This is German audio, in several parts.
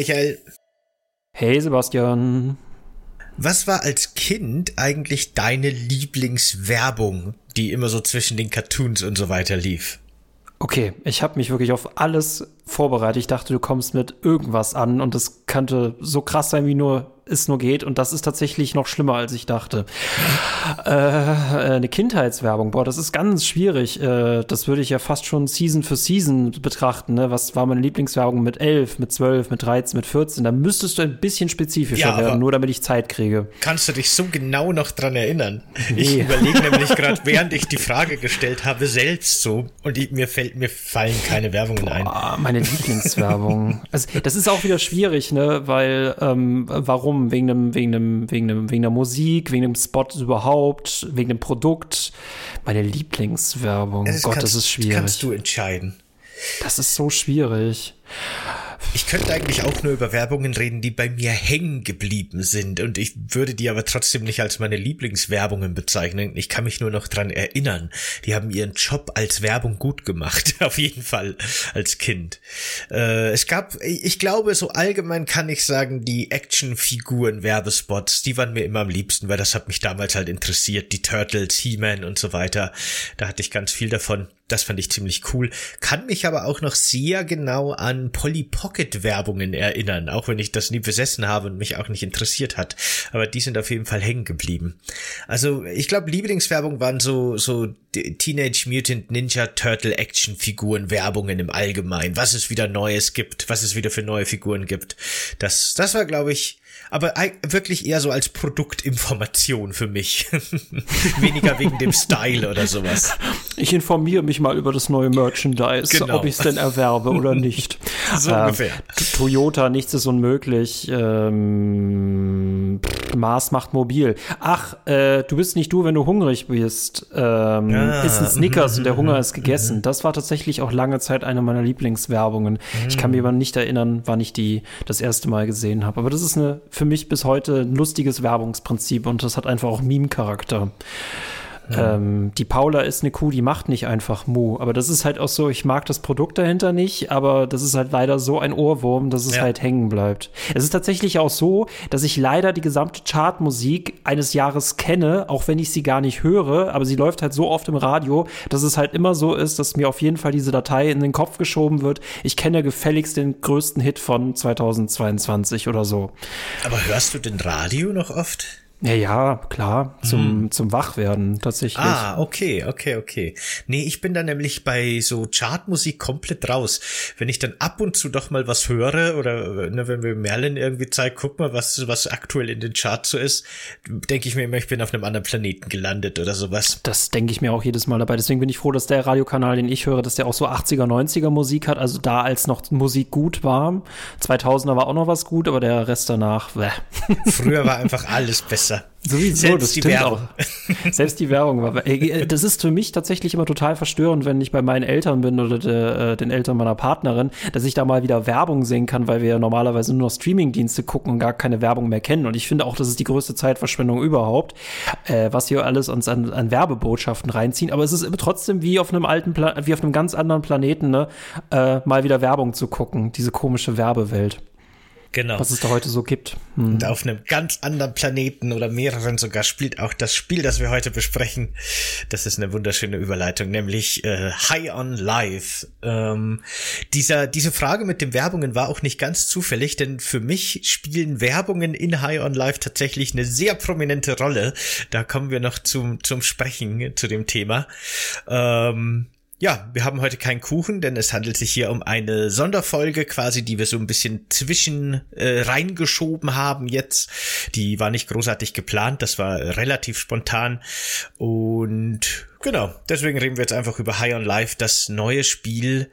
Michael. Hey Sebastian. Was war als Kind eigentlich deine Lieblingswerbung, die immer so zwischen den Cartoons und so weiter lief? Okay, ich habe mich wirklich auf alles vorbereitet. Ich dachte, du kommst mit irgendwas an und das könnte so krass sein, wie nur es nur geht. Und das ist tatsächlich noch schlimmer, als ich dachte. Äh, eine Kindheitswerbung, boah, das ist ganz schwierig. Äh, das würde ich ja fast schon Season für Season betrachten. Ne? Was war meine Lieblingswerbung mit 11, mit 12, mit 13, mit 14? Da müsstest du ein bisschen spezifischer ja, werden, nur damit ich Zeit kriege. Kannst du dich so genau noch dran erinnern? Nee. Ich überlege nämlich gerade, während ich die Frage gestellt habe, selbst so. Und ich, mir fällt, mir fallen keine Werbungen boah, ein. Meine Lieblingswerbung. also, das ist auch wieder schwierig, ne? Weil, ähm, warum? Wegen dem, wegen dem, wegen dem, wegen der Musik, wegen dem Spot überhaupt, wegen dem Produkt. Meine Lieblingswerbung. Das Gott, kannst, das ist schwierig. Kannst du entscheiden. Das ist so schwierig. Ich könnte eigentlich auch nur über Werbungen reden, die bei mir hängen geblieben sind. Und ich würde die aber trotzdem nicht als meine Lieblingswerbungen bezeichnen. Ich kann mich nur noch dran erinnern. Die haben ihren Job als Werbung gut gemacht. Auf jeden Fall als Kind. Äh, es gab, ich glaube, so allgemein kann ich sagen, die Actionfiguren Werbespots, die waren mir immer am liebsten, weil das hat mich damals halt interessiert. Die Turtles, He-Man und so weiter. Da hatte ich ganz viel davon. Das fand ich ziemlich cool. Kann mich aber auch noch sehr genau an Polly Pocket Werbungen erinnern, auch wenn ich das nie besessen habe und mich auch nicht interessiert hat. Aber die sind auf jeden Fall hängen geblieben. Also ich glaube, Lieblingswerbung waren so so Teenage Mutant Ninja Turtle Action Figuren Werbungen im Allgemeinen. Was es wieder Neues gibt, was es wieder für neue Figuren gibt. Das das war glaube ich aber wirklich eher so als Produktinformation für mich. Weniger wegen dem Style oder sowas. Ich informiere mich mal über das neue Merchandise, genau. ob ich es denn erwerbe oder nicht. so ähm, ungefähr. Toyota, nichts ist unmöglich. Ähm, Mars macht mobil. Ach, äh, du bist nicht du, wenn du hungrig bist. Ähm, ja. Ist ein Snickers und der Hunger ist gegessen. Das war tatsächlich auch lange Zeit eine meiner Lieblingswerbungen. Ich kann mir aber nicht erinnern, wann ich die das erste Mal gesehen habe. Aber das ist eine für mich bis heute ein lustiges Werbungsprinzip und das hat einfach auch Meme-Charakter. Ähm, die Paula ist eine Kuh, die macht nicht einfach Mu. Aber das ist halt auch so, ich mag das Produkt dahinter nicht, aber das ist halt leider so ein Ohrwurm, dass es ja. halt hängen bleibt. Es ist tatsächlich auch so, dass ich leider die gesamte Chartmusik eines Jahres kenne, auch wenn ich sie gar nicht höre, aber sie läuft halt so oft im Radio, dass es halt immer so ist, dass mir auf jeden Fall diese Datei in den Kopf geschoben wird. Ich kenne gefälligst den größten Hit von 2022 oder so. Aber hörst du den Radio noch oft? Ja, ja, klar, zum, hm. zum Wachwerden tatsächlich. Ah, okay, okay, okay. Nee, ich bin da nämlich bei so Chartmusik komplett raus. Wenn ich dann ab und zu doch mal was höre oder ne, wenn wir Merlin irgendwie zeigt, guck mal, was, was aktuell in den Charts so ist, denke ich mir immer, ich bin auf einem anderen Planeten gelandet oder sowas. Das denke ich mir auch jedes Mal dabei. Deswegen bin ich froh, dass der Radiokanal, den ich höre, dass der auch so 80er, 90er Musik hat. Also da, als noch Musik gut war. 2000er war auch noch was gut, aber der Rest danach, bäh. Früher war einfach alles besser. Sowieso, Selbst das stimmt Werbung. auch. Selbst die Werbung war. Ey, das ist für mich tatsächlich immer total verstörend, wenn ich bei meinen Eltern bin oder de, äh, den Eltern meiner Partnerin, dass ich da mal wieder Werbung sehen kann, weil wir normalerweise nur noch Streamingdienste gucken und gar keine Werbung mehr kennen. Und ich finde auch, das ist die größte Zeitverschwendung überhaupt, äh, was hier alles uns an, an Werbebotschaften reinziehen. Aber es ist trotzdem wie auf einem alten, Pla wie auf einem ganz anderen Planeten, ne, äh, mal wieder Werbung zu gucken. Diese komische Werbewelt. Genau. Was es da heute so gibt. Hm. Und auf einem ganz anderen Planeten oder mehreren sogar spielt auch das Spiel, das wir heute besprechen. Das ist eine wunderschöne Überleitung, nämlich äh, High on Life. Ähm, dieser, diese Frage mit den Werbungen war auch nicht ganz zufällig, denn für mich spielen Werbungen in High on Life tatsächlich eine sehr prominente Rolle. Da kommen wir noch zum, zum Sprechen zu dem Thema. Ähm, ja, wir haben heute keinen Kuchen, denn es handelt sich hier um eine Sonderfolge quasi, die wir so ein bisschen zwischen äh, reingeschoben haben jetzt. Die war nicht großartig geplant, das war relativ spontan und genau, deswegen reden wir jetzt einfach über High on Life, das neue Spiel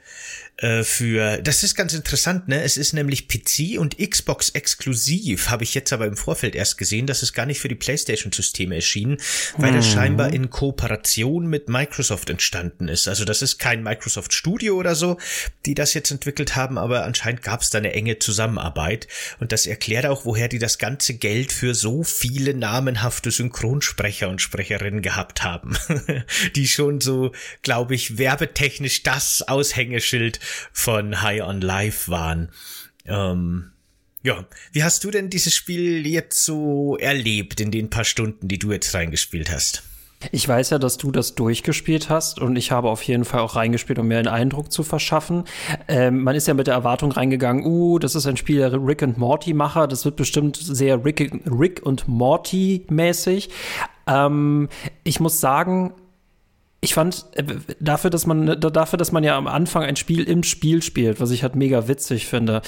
äh, für, das ist ganz interessant, ne? Es ist nämlich PC und Xbox exklusiv, habe ich jetzt aber im Vorfeld erst gesehen, dass es gar nicht für die PlayStation-Systeme erschienen, weil mhm. das scheinbar in Kooperation mit Microsoft entstanden ist. Also das ist kein Microsoft Studio oder so, die das jetzt entwickelt haben, aber anscheinend gab es da eine enge Zusammenarbeit und das erklärt auch, woher die das ganze Geld für so viele namenhafte Synchronsprecher und Sprecherinnen gehabt haben, die schon so, glaube ich, werbetechnisch das Aushängeschild von High on Life waren. Ähm, Ja, wie hast du denn dieses Spiel jetzt so erlebt in den paar Stunden, die du jetzt reingespielt hast? Ich weiß ja, dass du das durchgespielt hast und ich habe auf jeden Fall auch reingespielt, um mir einen Eindruck zu verschaffen. Ähm, man ist ja mit der Erwartung reingegangen, uh, das ist ein Spiel der Rick und Morty Macher, das wird bestimmt sehr Rick, Rick und Morty mäßig. Ähm, ich muss sagen, ich fand äh, dafür, dass man dafür, dass man ja am Anfang ein Spiel im Spiel spielt, was ich halt mega witzig finde.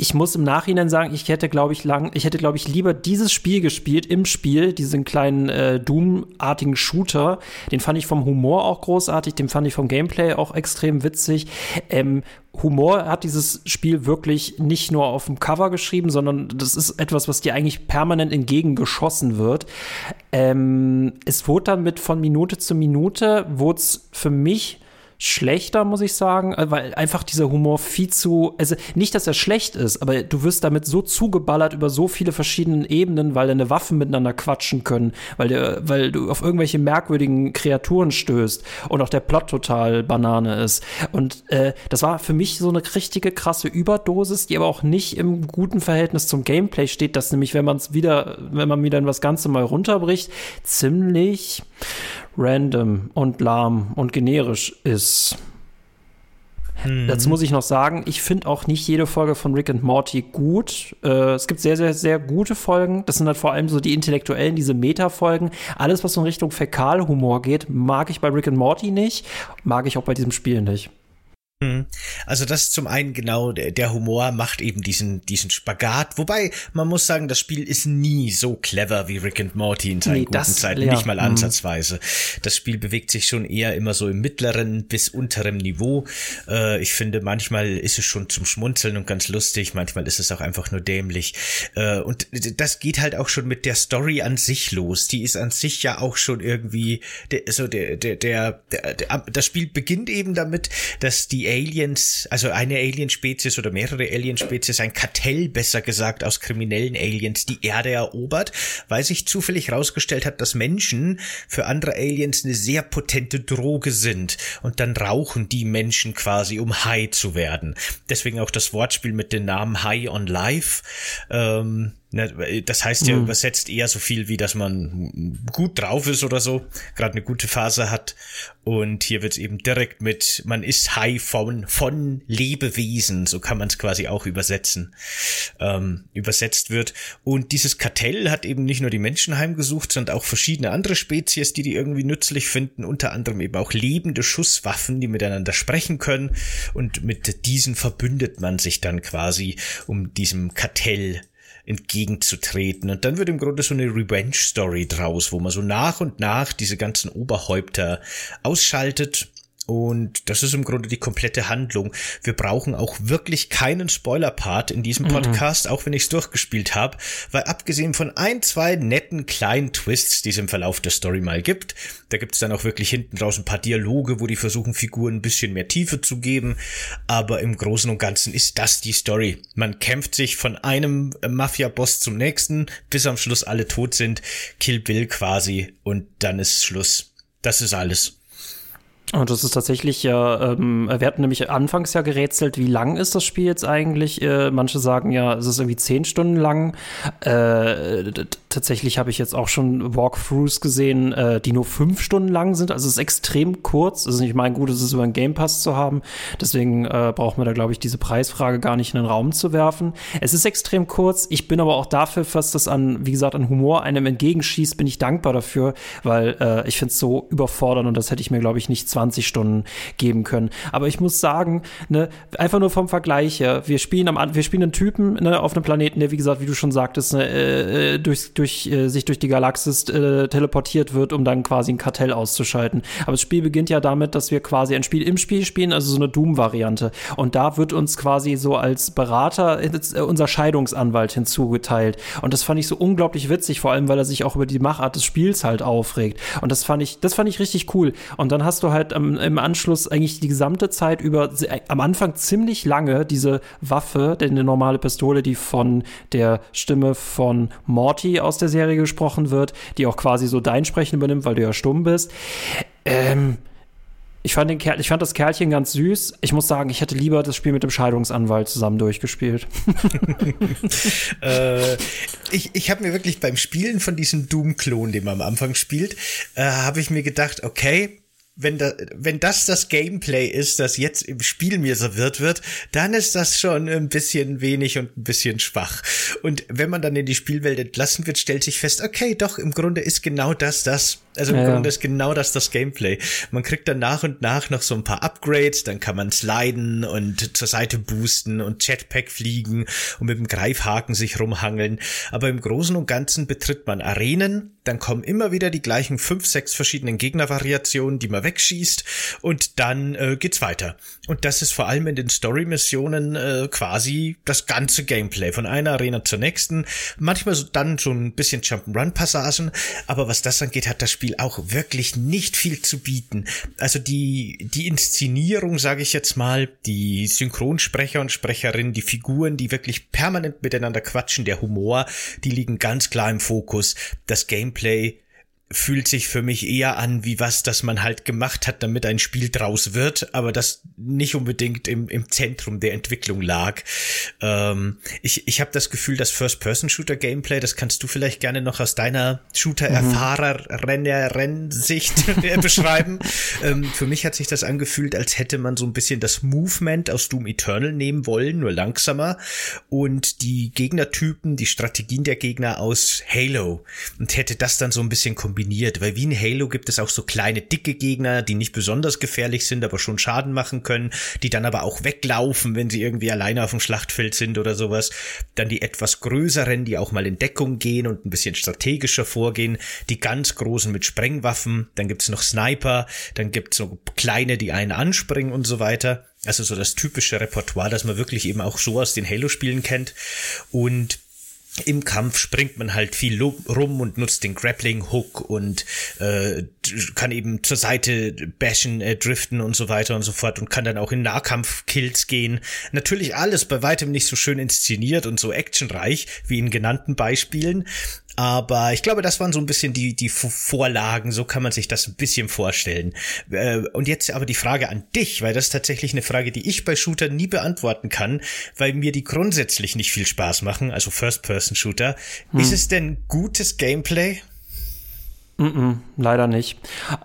Ich muss im Nachhinein sagen, ich hätte glaube ich lang, ich hätte glaube ich lieber dieses Spiel gespielt im Spiel, diesen kleinen äh, Doom-artigen Shooter. Den fand ich vom Humor auch großartig, den fand ich vom Gameplay auch extrem witzig. Ähm, Humor hat dieses Spiel wirklich nicht nur auf dem Cover geschrieben, sondern das ist etwas, was dir eigentlich permanent entgegengeschossen wird. Ähm, es wurde dann mit von Minute zu Minute, wurde es für mich schlechter, muss ich sagen, äh, weil einfach dieser Humor viel zu, also nicht, dass er schlecht ist, aber du wirst damit so zugeballert über so viele verschiedene Ebenen, weil deine Waffen miteinander quatschen können, weil, der, weil du auf irgendwelche merkwürdigen Kreaturen stößt und auch der Plot total Banane ist. Und äh, das war für mich so eine richtige krasse Überdosis, die aber auch nicht im guten Verhältnis zum Gameplay steht, dass nämlich, wenn man es wieder, wenn man wieder das Ganze mal runterbricht, ziemlich random und lahm und generisch ist. Mhm. Dazu muss ich noch sagen, ich finde auch nicht jede Folge von Rick and Morty gut. Äh, es gibt sehr, sehr, sehr gute Folgen. Das sind halt vor allem so die intellektuellen, diese Meta-Folgen. Alles, was so in Richtung Fäkalhumor geht, mag ich bei Rick and Morty nicht, mag ich auch bei diesem Spiel nicht. Mhm. Also das zum einen genau, der Humor macht eben diesen, diesen Spagat. Wobei, man muss sagen, das Spiel ist nie so clever wie Rick and Morty in seinen nee, guten Zeiten. Ja. Nicht mal mhm. ansatzweise. Das Spiel bewegt sich schon eher immer so im mittleren bis unterem Niveau. Äh, ich finde, manchmal ist es schon zum Schmunzeln und ganz lustig. Manchmal ist es auch einfach nur dämlich. Äh, und das geht halt auch schon mit der Story an sich los. Die ist an sich ja auch schon irgendwie, so der, der, der, der das Spiel beginnt eben damit, dass die Aliens, also eine Alienspezies oder mehrere Alienspezies, ein Kartell besser gesagt aus kriminellen Aliens die Erde erobert, weil sich zufällig herausgestellt hat, dass Menschen für andere Aliens eine sehr potente Droge sind und dann rauchen die Menschen quasi, um high zu werden. Deswegen auch das Wortspiel mit dem Namen High on Life. Ähm, das heißt ja mhm. übersetzt eher so viel wie, dass man gut drauf ist oder so, gerade eine gute Phase hat. Und hier wird es eben direkt mit, man ist high von, von Lebewesen, so kann man es quasi auch übersetzen, ähm, übersetzt wird. Und dieses Kartell hat eben nicht nur die Menschen heimgesucht, sondern auch verschiedene andere Spezies, die die irgendwie nützlich finden, unter anderem eben auch lebende Schusswaffen, die miteinander sprechen können. Und mit diesen verbündet man sich dann quasi, um diesem Kartell entgegenzutreten. Und dann wird im Grunde so eine Revenge-Story draus, wo man so nach und nach diese ganzen Oberhäupter ausschaltet und das ist im Grunde die komplette Handlung. Wir brauchen auch wirklich keinen Spoiler-Part in diesem mhm. Podcast, mhm. auch wenn ich es durchgespielt habe, weil abgesehen von ein, zwei netten kleinen Twists, die es im Verlauf der Story mal gibt, da gibt es dann auch wirklich hinten raus ein paar Dialoge, wo die versuchen, Figuren ein bisschen mehr Tiefe zu geben. Aber im Großen und Ganzen ist das die Story. Man kämpft sich von einem Mafia-Boss zum nächsten, bis am Schluss alle tot sind. Kill Bill quasi und dann ist Schluss. Das ist alles. Und das ist tatsächlich ja, ähm, wir hatten nämlich anfangs ja gerätselt, wie lang ist das Spiel jetzt eigentlich? Äh, manche sagen ja, es ist irgendwie zehn Stunden lang. Äh, tatsächlich habe ich jetzt auch schon Walkthroughs gesehen, äh, die nur fünf Stunden lang sind. Also es ist extrem kurz. Es ist nicht mein Gutes, es über einen Game Pass zu haben. Deswegen äh, braucht man da, glaube ich, diese Preisfrage gar nicht in den Raum zu werfen. Es ist extrem kurz. Ich bin aber auch dafür, was das an, wie gesagt, an Humor einem entgegenschießt, bin ich dankbar dafür, weil äh, ich finde es so überfordernd und das hätte ich mir, glaube ich, nicht 20 Stunden geben können. Aber ich muss sagen, ne, einfach nur vom Vergleich her, wir spielen am wir spielen einen Typen ne, auf einem Planeten, der, wie gesagt, wie du schon sagtest, ne, äh, äh durch, durch, äh, sich durch die Galaxis äh, teleportiert wird, um dann quasi ein Kartell auszuschalten. Aber das Spiel beginnt ja damit, dass wir quasi ein Spiel im Spiel spielen, also so eine Doom-Variante. Und da wird uns quasi so als Berater äh, unser Scheidungsanwalt hinzugeteilt. Und das fand ich so unglaublich witzig, vor allem, weil er sich auch über die Machart des Spiels halt aufregt. Und das fand ich, das fand ich richtig cool. Und dann hast du halt halt am, im Anschluss eigentlich die gesamte Zeit über, am Anfang ziemlich lange diese Waffe, denn eine normale Pistole, die von der Stimme von Morty aus der Serie gesprochen wird, die auch quasi so dein Sprechen übernimmt, weil du ja stumm bist. Ähm, Ich fand, den Kerl, ich fand das Kerlchen ganz süß. Ich muss sagen, ich hätte lieber das Spiel mit dem Scheidungsanwalt zusammen durchgespielt. äh, ich ich habe mir wirklich beim Spielen von diesem Doom-Klon, den man am Anfang spielt, äh, habe ich mir gedacht, okay, wenn, da, wenn das das Gameplay ist, das jetzt im Spiel mir serviert wird, dann ist das schon ein bisschen wenig und ein bisschen schwach. Und wenn man dann in die Spielwelt entlassen wird, stellt sich fest, okay, doch, im Grunde ist genau das das. Also im ja. Grunde ist genau das das Gameplay. Man kriegt dann nach und nach noch so ein paar Upgrades, dann kann man sliden und zur Seite boosten und Jetpack fliegen und mit dem Greifhaken sich rumhangeln. Aber im Großen und Ganzen betritt man Arenen, dann kommen immer wieder die gleichen fünf, sechs verschiedenen Gegnervariationen, die man wegschießt und dann äh, geht's weiter. Und das ist vor allem in den Story-Missionen äh, quasi das ganze Gameplay von einer Arena zur nächsten. Manchmal so, dann so ein bisschen Jump'n'Run-Passagen, aber was das angeht, hat das Spiel auch wirklich nicht viel zu bieten. Also die die Inszenierung, sage ich jetzt mal, die Synchronsprecher und Sprecherinnen, die Figuren, die wirklich permanent miteinander quatschen, der Humor, die liegen ganz klar im Fokus. Das Gameplay fühlt sich für mich eher an wie was, das man halt gemacht hat, damit ein Spiel draus wird, aber das nicht unbedingt im, im Zentrum der Entwicklung lag. Ähm, ich ich habe das Gefühl, das First-Person-Shooter-Gameplay, das kannst du vielleicht gerne noch aus deiner Shooter-Erfahrer-Renner-Rennsicht beschreiben. ähm, für mich hat sich das angefühlt, als hätte man so ein bisschen das Movement aus Doom Eternal nehmen wollen, nur langsamer und die Gegnertypen, die Strategien der Gegner aus Halo und hätte das dann so ein bisschen kombiniert kombiniert, weil wie in Halo gibt es auch so kleine, dicke Gegner, die nicht besonders gefährlich sind, aber schon Schaden machen können, die dann aber auch weglaufen, wenn sie irgendwie alleine auf dem Schlachtfeld sind oder sowas. Dann die etwas größeren, die auch mal in Deckung gehen und ein bisschen strategischer vorgehen. Die ganz großen mit Sprengwaffen. Dann gibt's noch Sniper. Dann gibt's so kleine, die einen anspringen und so weiter. Also so das typische Repertoire, das man wirklich eben auch so aus den Halo-Spielen kennt. Und im Kampf springt man halt viel rum und nutzt den Grappling Hook und äh, kann eben zur Seite bashen, äh, driften und so weiter und so fort und kann dann auch in Nahkampf-Kills gehen. Natürlich alles bei weitem nicht so schön inszeniert und so actionreich wie in genannten Beispielen, aber ich glaube, das waren so ein bisschen die, die Vorlagen, so kann man sich das ein bisschen vorstellen. Äh, und jetzt aber die Frage an dich, weil das ist tatsächlich eine Frage, die ich bei Shooter nie beantworten kann, weil mir die grundsätzlich nicht viel Spaß machen, also First-Person-Shooter. Hm. Ist es denn gutes Gameplay? Mm -mm, leider nicht.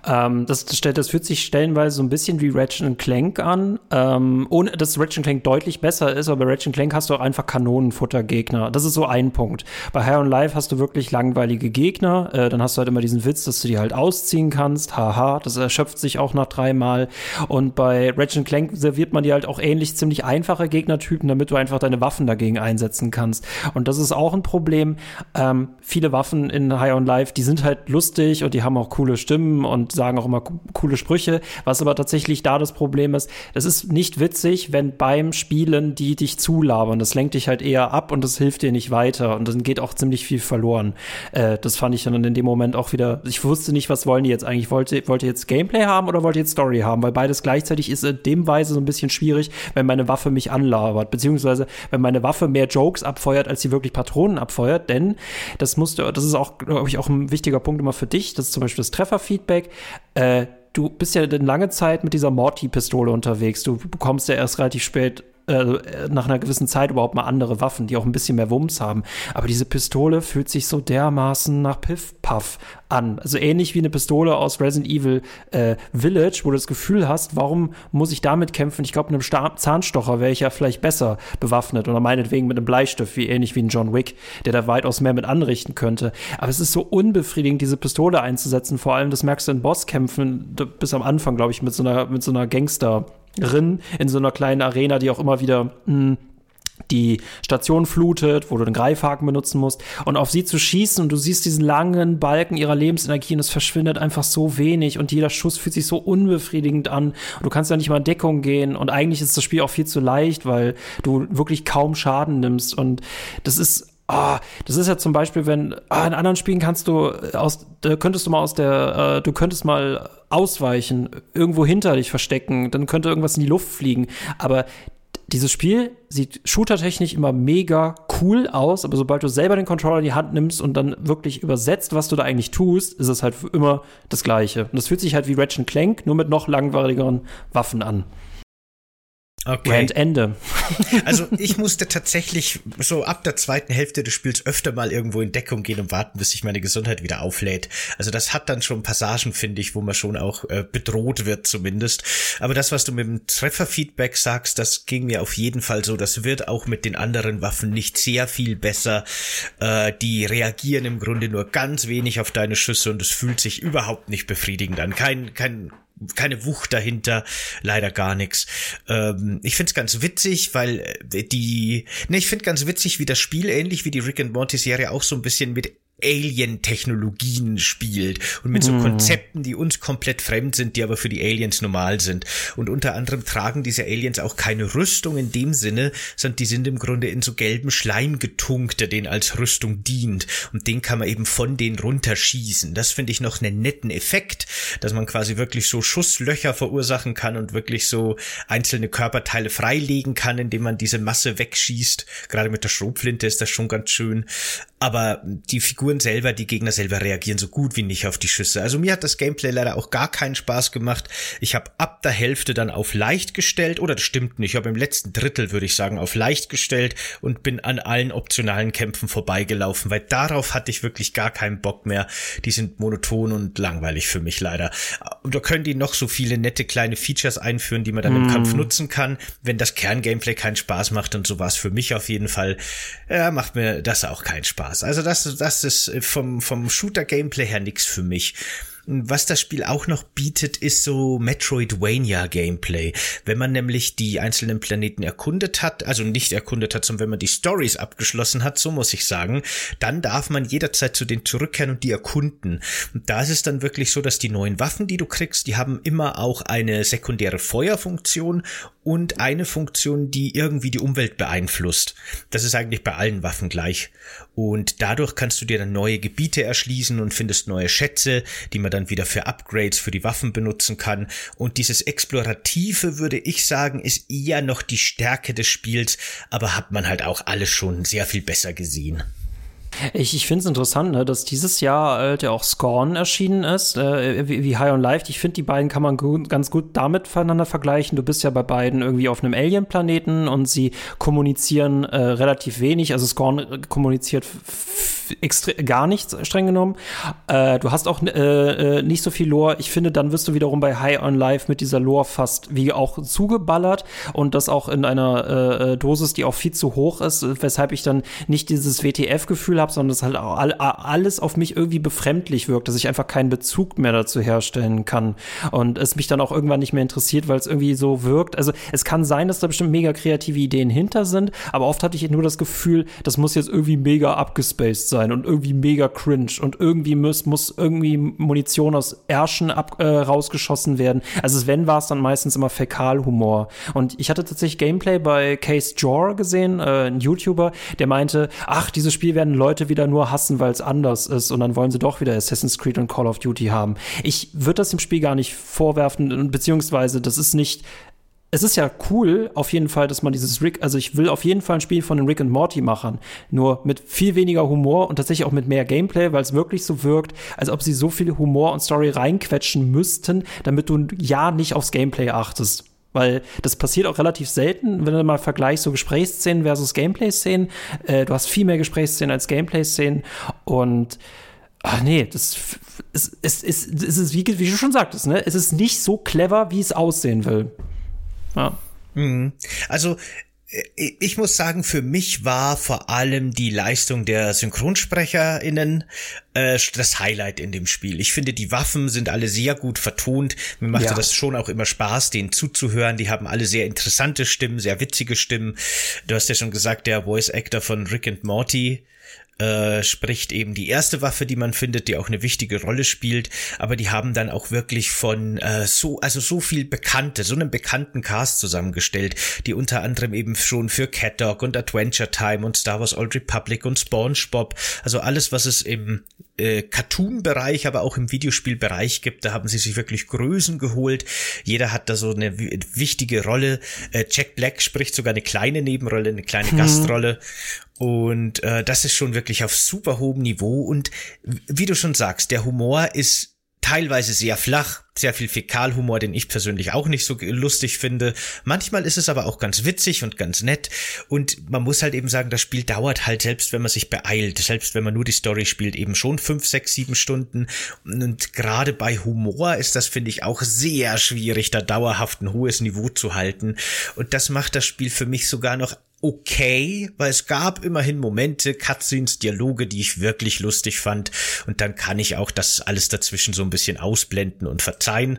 Ähm, das, das, das fühlt sich stellenweise so ein bisschen wie Ratchet Clank an, ähm, ohne dass Ratchet Clank deutlich besser ist, aber bei Ratchet Clank hast du auch einfach Kanonenfuttergegner. Das ist so ein Punkt. Bei High on Life hast du wirklich langweilige Gegner, äh, dann hast du halt immer diesen Witz, dass du die halt ausziehen kannst, haha, das erschöpft sich auch nach dreimal. Und bei Ratchet Clank serviert man dir halt auch ähnlich ziemlich einfache Gegnertypen, damit du einfach deine Waffen dagegen einsetzen kannst. Und das ist auch ein Problem. Ähm, viele Waffen in High on Life, die sind halt lustig lustig und die haben auch coole Stimmen und sagen auch immer coole Sprüche. Was aber tatsächlich da das Problem ist, es ist nicht witzig, wenn beim Spielen die dich zulabern. Das lenkt dich halt eher ab und das hilft dir nicht weiter und dann geht auch ziemlich viel verloren. Äh, das fand ich dann in dem Moment auch wieder, ich wusste nicht, was wollen die jetzt eigentlich. Wollte, wollte jetzt Gameplay haben oder wollte jetzt Story haben? Weil beides gleichzeitig ist in dem Weise so ein bisschen schwierig, wenn meine Waffe mich anlabert, beziehungsweise wenn meine Waffe mehr Jokes abfeuert, als sie wirklich Patronen abfeuert, denn das musste, das ist auch, glaube ich, auch ein wichtiger Punkt immer für dich, das ist zum Beispiel das Trefferfeedback. Äh, du bist ja eine lange Zeit mit dieser Morty-Pistole unterwegs. Du bekommst ja erst relativ spät äh, nach einer gewissen Zeit überhaupt mal andere Waffen, die auch ein bisschen mehr Wumms haben. Aber diese Pistole fühlt sich so dermaßen nach Piff-Puff an. Also ähnlich wie eine Pistole aus Resident Evil äh, Village, wo du das Gefühl hast, warum muss ich damit kämpfen? Ich glaube, mit einem Sta Zahnstocher wäre ich ja vielleicht besser bewaffnet oder meinetwegen mit einem Bleistift, wie ähnlich wie ein John Wick, der da weitaus mehr mit anrichten könnte. Aber es ist so unbefriedigend, diese Pistole einzusetzen. Vor allem, das merkst du in Bosskämpfen bis am Anfang, glaube ich, mit so einer, mit so einer Gangster- in so einer kleinen Arena, die auch immer wieder mh, hm, die Station flutet, wo du den Greifhaken benutzen musst. Und auf sie zu schießen und du siehst diesen langen Balken ihrer Lebensenergie und es verschwindet einfach so wenig und jeder Schuss fühlt sich so unbefriedigend an. Und du kannst ja nicht mal in Deckung gehen und eigentlich ist das Spiel auch viel zu leicht, weil du wirklich kaum Schaden nimmst. Und das ist Ah, das ist ja zum Beispiel, wenn ah, in anderen Spielen kannst du äh, aus, da könntest du mal aus der, äh, du könntest mal ausweichen, irgendwo hinter dich verstecken, dann könnte irgendwas in die Luft fliegen. Aber dieses Spiel sieht shootertechnisch immer mega cool aus, aber sobald du selber den Controller in die Hand nimmst und dann wirklich übersetzt, was du da eigentlich tust, ist es halt immer das Gleiche. Und das fühlt sich halt wie Ratchet Clank, nur mit noch langweiligeren Waffen an. Okay. Und Ende. also ich musste tatsächlich so ab der zweiten Hälfte des Spiels öfter mal irgendwo in Deckung gehen und warten, bis sich meine Gesundheit wieder auflädt. Also das hat dann schon Passagen, finde ich, wo man schon auch äh, bedroht wird zumindest. Aber das, was du mit dem Trefferfeedback sagst, das ging mir auf jeden Fall so. Das wird auch mit den anderen Waffen nicht sehr viel besser. Äh, die reagieren im Grunde nur ganz wenig auf deine Schüsse und es fühlt sich überhaupt nicht befriedigend an. Kein, kein keine Wucht dahinter, leider gar nichts. Ähm, ich find's ganz witzig, weil äh, die, ne, ich find ganz witzig, wie das Spiel ähnlich wie die Rick and Morty Serie auch so ein bisschen mit Alien-Technologien spielt und mit so mm. Konzepten, die uns komplett fremd sind, die aber für die Aliens normal sind. Und unter anderem tragen diese Aliens auch keine Rüstung in dem Sinne, sondern die sind im Grunde in so gelben Schleim getunkt, der denen als Rüstung dient. Und den kann man eben von denen runterschießen. Das finde ich noch einen netten Effekt, dass man quasi wirklich so Schusslöcher verursachen kann und wirklich so einzelne Körperteile freilegen kann, indem man diese Masse wegschießt. Gerade mit der Schrotflinte ist das schon ganz schön. Aber die Figuren selber, die Gegner selber reagieren so gut wie nicht auf die Schüsse. Also mir hat das Gameplay leider auch gar keinen Spaß gemacht. Ich habe ab der Hälfte dann auf leicht gestellt, oder das stimmt nicht, ich habe im letzten Drittel, würde ich sagen, auf leicht gestellt und bin an allen optionalen Kämpfen vorbeigelaufen, weil darauf hatte ich wirklich gar keinen Bock mehr. Die sind monoton und langweilig für mich leider. Und da können die noch so viele nette kleine Features einführen, die man dann mm. im Kampf mhm. nutzen kann. Wenn das Kerngameplay keinen Spaß macht, und so war es für mich auf jeden Fall, ja, macht mir das auch keinen Spaß. Spaß. Also das, das ist vom, vom Shooter-Gameplay her nix für mich. Was das Spiel auch noch bietet, ist so Metroidvania Gameplay. Wenn man nämlich die einzelnen Planeten erkundet hat, also nicht erkundet hat, sondern wenn man die Stories abgeschlossen hat, so muss ich sagen, dann darf man jederzeit zu denen zurückkehren und die erkunden. Und da ist es dann wirklich so, dass die neuen Waffen, die du kriegst, die haben immer auch eine sekundäre Feuerfunktion und eine Funktion, die irgendwie die Umwelt beeinflusst. Das ist eigentlich bei allen Waffen gleich. Und dadurch kannst du dir dann neue Gebiete erschließen und findest neue Schätze, die man dann wieder für Upgrades für die Waffen benutzen kann. Und dieses Explorative, würde ich sagen, ist eher noch die Stärke des Spiels, aber hat man halt auch alles schon sehr viel besser gesehen. Ich, ich finde es interessant, ne, dass dieses Jahr halt ja auch Scorn erschienen ist, äh, wie, wie, High on Life. Ich finde, die beiden kann man gut, ganz gut damit voneinander vergleichen. Du bist ja bei beiden irgendwie auf einem Alien-Planeten und sie kommunizieren äh, relativ wenig. Also Scorn kommuniziert gar nichts streng genommen. Äh, du hast auch äh, äh, nicht so viel Lore. Ich finde, dann wirst du wiederum bei High on Life mit dieser Lore fast wie auch zugeballert und das auch in einer äh, Dosis, die auch viel zu hoch ist, weshalb ich dann nicht dieses WTF-Gefühl habe, sondern es halt alles auf mich irgendwie befremdlich wirkt, dass ich einfach keinen Bezug mehr dazu herstellen kann und es mich dann auch irgendwann nicht mehr interessiert, weil es irgendwie so wirkt. Also es kann sein, dass da bestimmt mega kreative Ideen hinter sind, aber oft hatte ich nur das Gefühl, das muss jetzt irgendwie mega abgespaced sein und irgendwie mega cringe und irgendwie muss, muss irgendwie Munition aus Ärschen ab, äh, rausgeschossen werden. Also wenn war es dann meistens immer Fäkalhumor. Und ich hatte tatsächlich Gameplay bei Case Jor gesehen, äh, ein YouTuber, der meinte, ach, dieses Spiel werden Leute wieder nur hassen, weil es anders ist und dann wollen sie doch wieder Assassin's Creed und Call of Duty haben. Ich würde das dem Spiel gar nicht vorwerfen, beziehungsweise das ist nicht es ist ja cool, auf jeden Fall, dass man dieses Rick, also ich will auf jeden Fall ein Spiel von den Rick und Morty machen, nur mit viel weniger Humor und tatsächlich auch mit mehr Gameplay, weil es wirklich so wirkt, als ob sie so viel Humor und Story reinquetschen müssten, damit du ja nicht aufs Gameplay achtest. Weil das passiert auch relativ selten, wenn du mal vergleichst, so Gesprächsszenen versus Gameplay-Szenen. Äh, du hast viel mehr Gesprächsszenen als Gameplay-Szenen und Ach nee, das ist, ist, ist, ist, ist wie, wie du schon sagtest, ne? Es ist nicht so clever, wie es aussehen will. Ja. Mhm. Also ich muss sagen, für mich war vor allem die Leistung der SynchronsprecherInnen äh, das Highlight in dem Spiel. Ich finde, die Waffen sind alle sehr gut vertont. Mir machte ja. das schon auch immer Spaß, denen zuzuhören. Die haben alle sehr interessante Stimmen, sehr witzige Stimmen. Du hast ja schon gesagt, der Voice Actor von Rick and Morty äh, spricht eben die erste Waffe, die man findet, die auch eine wichtige Rolle spielt, aber die haben dann auch wirklich von äh, so, also so viel Bekannte, so einen bekannten Cast zusammengestellt, die unter anderem eben schon für Cat Dog und Adventure Time und Star Wars Old Republic und SpongeBob, also alles, was es im äh, Cartoon-Bereich, aber auch im Videospielbereich gibt, da haben sie sich wirklich Größen geholt. Jeder hat da so eine wichtige Rolle. Äh, Jack Black spricht sogar eine kleine Nebenrolle, eine kleine hm. Gastrolle. Und äh, das ist schon wirklich auf super hohem Niveau. Und wie du schon sagst, der Humor ist teilweise sehr flach, sehr viel Fäkalhumor, den ich persönlich auch nicht so lustig finde. Manchmal ist es aber auch ganz witzig und ganz nett. Und man muss halt eben sagen, das Spiel dauert halt, selbst wenn man sich beeilt, selbst wenn man nur die Story spielt, eben schon fünf, sechs, sieben Stunden. Und gerade bei Humor ist das, finde ich, auch sehr schwierig, da dauerhaft ein hohes Niveau zu halten. Und das macht das Spiel für mich sogar noch okay, weil es gab immerhin Momente, Cutscenes, Dialoge, die ich wirklich lustig fand. Und dann kann ich auch das alles dazwischen so ein bisschen ausblenden und verzeihen.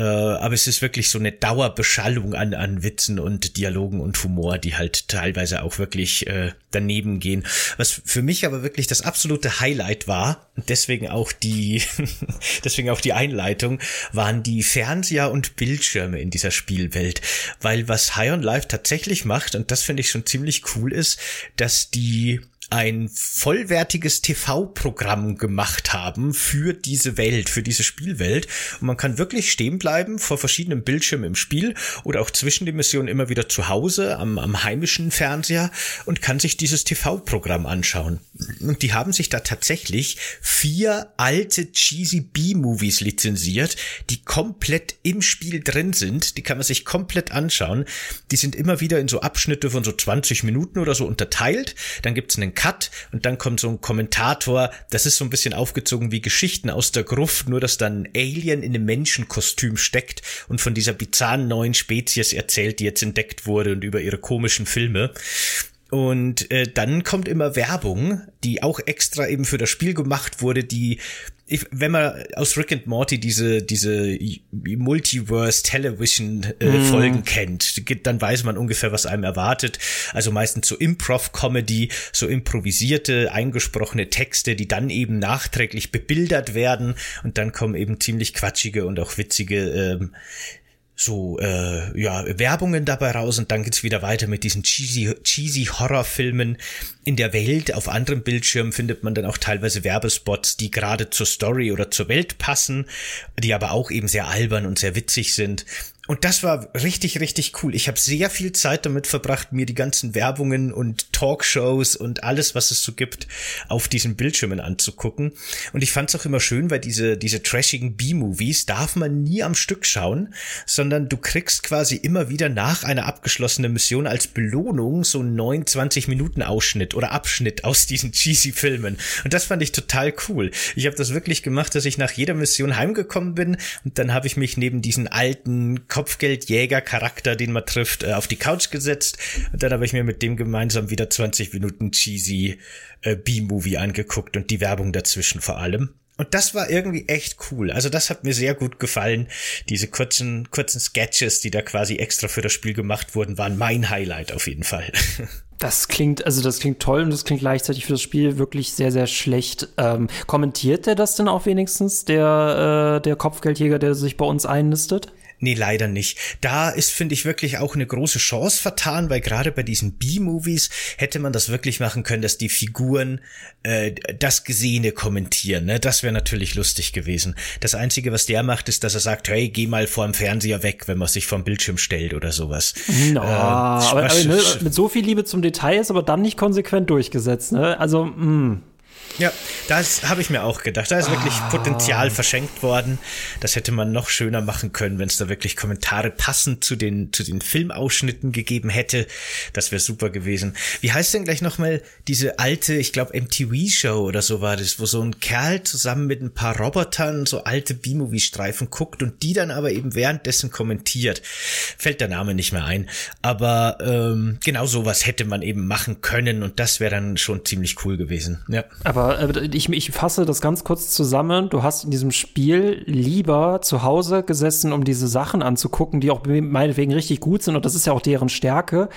Äh, aber es ist wirklich so eine Dauerbeschallung an, an Witzen und Dialogen und Humor, die halt teilweise auch wirklich äh, daneben gehen. Was für mich aber wirklich das absolute Highlight war, deswegen auch die, deswegen auch die Einleitung, waren die Fernseher und Bildschirme in dieser Spielwelt. Weil was High on Life tatsächlich macht, und das finde ich schon ziemlich cool ist, dass die ein vollwertiges TV-Programm gemacht haben für diese Welt, für diese Spielwelt. Und man kann wirklich stehen bleiben vor verschiedenen Bildschirmen im Spiel oder auch zwischen den Missionen immer wieder zu Hause am, am heimischen Fernseher und kann sich dieses TV-Programm anschauen. Und die haben sich da tatsächlich vier alte cheesy B-Movies lizenziert, die komplett im Spiel drin sind. Die kann man sich komplett anschauen. Die sind immer wieder in so Abschnitte von so 20 Minuten oder so unterteilt. Dann gibt's einen Cut und dann kommt so ein Kommentator. Das ist so ein bisschen aufgezogen wie Geschichten aus der Gruft, nur dass dann ein Alien in einem Menschenkostüm steckt und von dieser bizarren neuen Spezies erzählt, die jetzt entdeckt wurde und über ihre komischen Filme. Und äh, dann kommt immer Werbung, die auch extra eben für das Spiel gemacht wurde, die ich, wenn man aus Rick and Morty diese diese Multiverse Television äh, mm. Folgen kennt, dann weiß man ungefähr, was einem erwartet. Also meistens so Improv Comedy, so improvisierte eingesprochene Texte, die dann eben nachträglich bebildert werden und dann kommen eben ziemlich quatschige und auch witzige ähm, so äh, ja Werbungen dabei raus und dann geht's wieder weiter mit diesen cheesy, cheesy Horrorfilmen in der Welt. Auf anderen Bildschirmen findet man dann auch teilweise Werbespots, die gerade zur Story oder zur Welt passen, die aber auch eben sehr albern und sehr witzig sind. Und das war richtig, richtig cool. Ich habe sehr viel Zeit damit verbracht, mir die ganzen Werbungen und Talkshows und alles, was es so gibt, auf diesen Bildschirmen anzugucken. Und ich fand es auch immer schön, weil diese, diese trashigen B-Movies darf man nie am Stück schauen, sondern du kriegst quasi immer wieder nach einer abgeschlossenen Mission als Belohnung so einen 29 Minuten Ausschnitt oder Abschnitt aus diesen cheesy Filmen. Und das fand ich total cool. Ich habe das wirklich gemacht, dass ich nach jeder Mission heimgekommen bin und dann habe ich mich neben diesen alten Kopfgeldjäger-Charakter, den man trifft, äh, auf die Couch gesetzt. Und dann habe ich mir mit dem gemeinsam wieder 20 Minuten cheesy äh, B-Movie angeguckt und die Werbung dazwischen vor allem. Und das war irgendwie echt cool. Also das hat mir sehr gut gefallen. Diese kurzen, kurzen Sketches, die da quasi extra für das Spiel gemacht wurden, waren mein Highlight auf jeden Fall. Das klingt, also das klingt toll und das klingt gleichzeitig für das Spiel wirklich sehr, sehr schlecht. Ähm, kommentiert der das denn auch wenigstens, der, äh, der Kopfgeldjäger, der sich bei uns einnistet? Nee, leider nicht. Da ist, finde ich, wirklich auch eine große Chance vertan, weil gerade bei diesen B-Movies hätte man das wirklich machen können, dass die Figuren äh, das Gesehene kommentieren. Ne? Das wäre natürlich lustig gewesen. Das Einzige, was der macht, ist, dass er sagt, hey, geh mal vor dem Fernseher weg, wenn man sich vom Bildschirm stellt oder sowas. No, ähm, aber, aber ne, mit so viel Liebe zum Detail ist aber dann nicht konsequent durchgesetzt. Ne? Also, mh. Ja, das habe ich mir auch gedacht. Da ist ah. wirklich Potenzial verschenkt worden. Das hätte man noch schöner machen können, wenn es da wirklich Kommentare passend zu den, zu den Filmausschnitten gegeben hätte. Das wäre super gewesen. Wie heißt denn gleich nochmal diese alte, ich glaube, MTV-Show oder so war das, wo so ein Kerl zusammen mit ein paar Robotern so alte B-Movie-Streifen guckt und die dann aber eben währenddessen kommentiert. Fällt der Name nicht mehr ein. Aber ähm, genau sowas hätte man eben machen können und das wäre dann schon ziemlich cool gewesen. Ja. Aber äh, ich, ich fasse das ganz kurz zusammen. Du hast in diesem Spiel lieber zu Hause gesessen, um diese Sachen anzugucken, die auch meinetwegen richtig gut sind und das ist ja auch deren Stärke,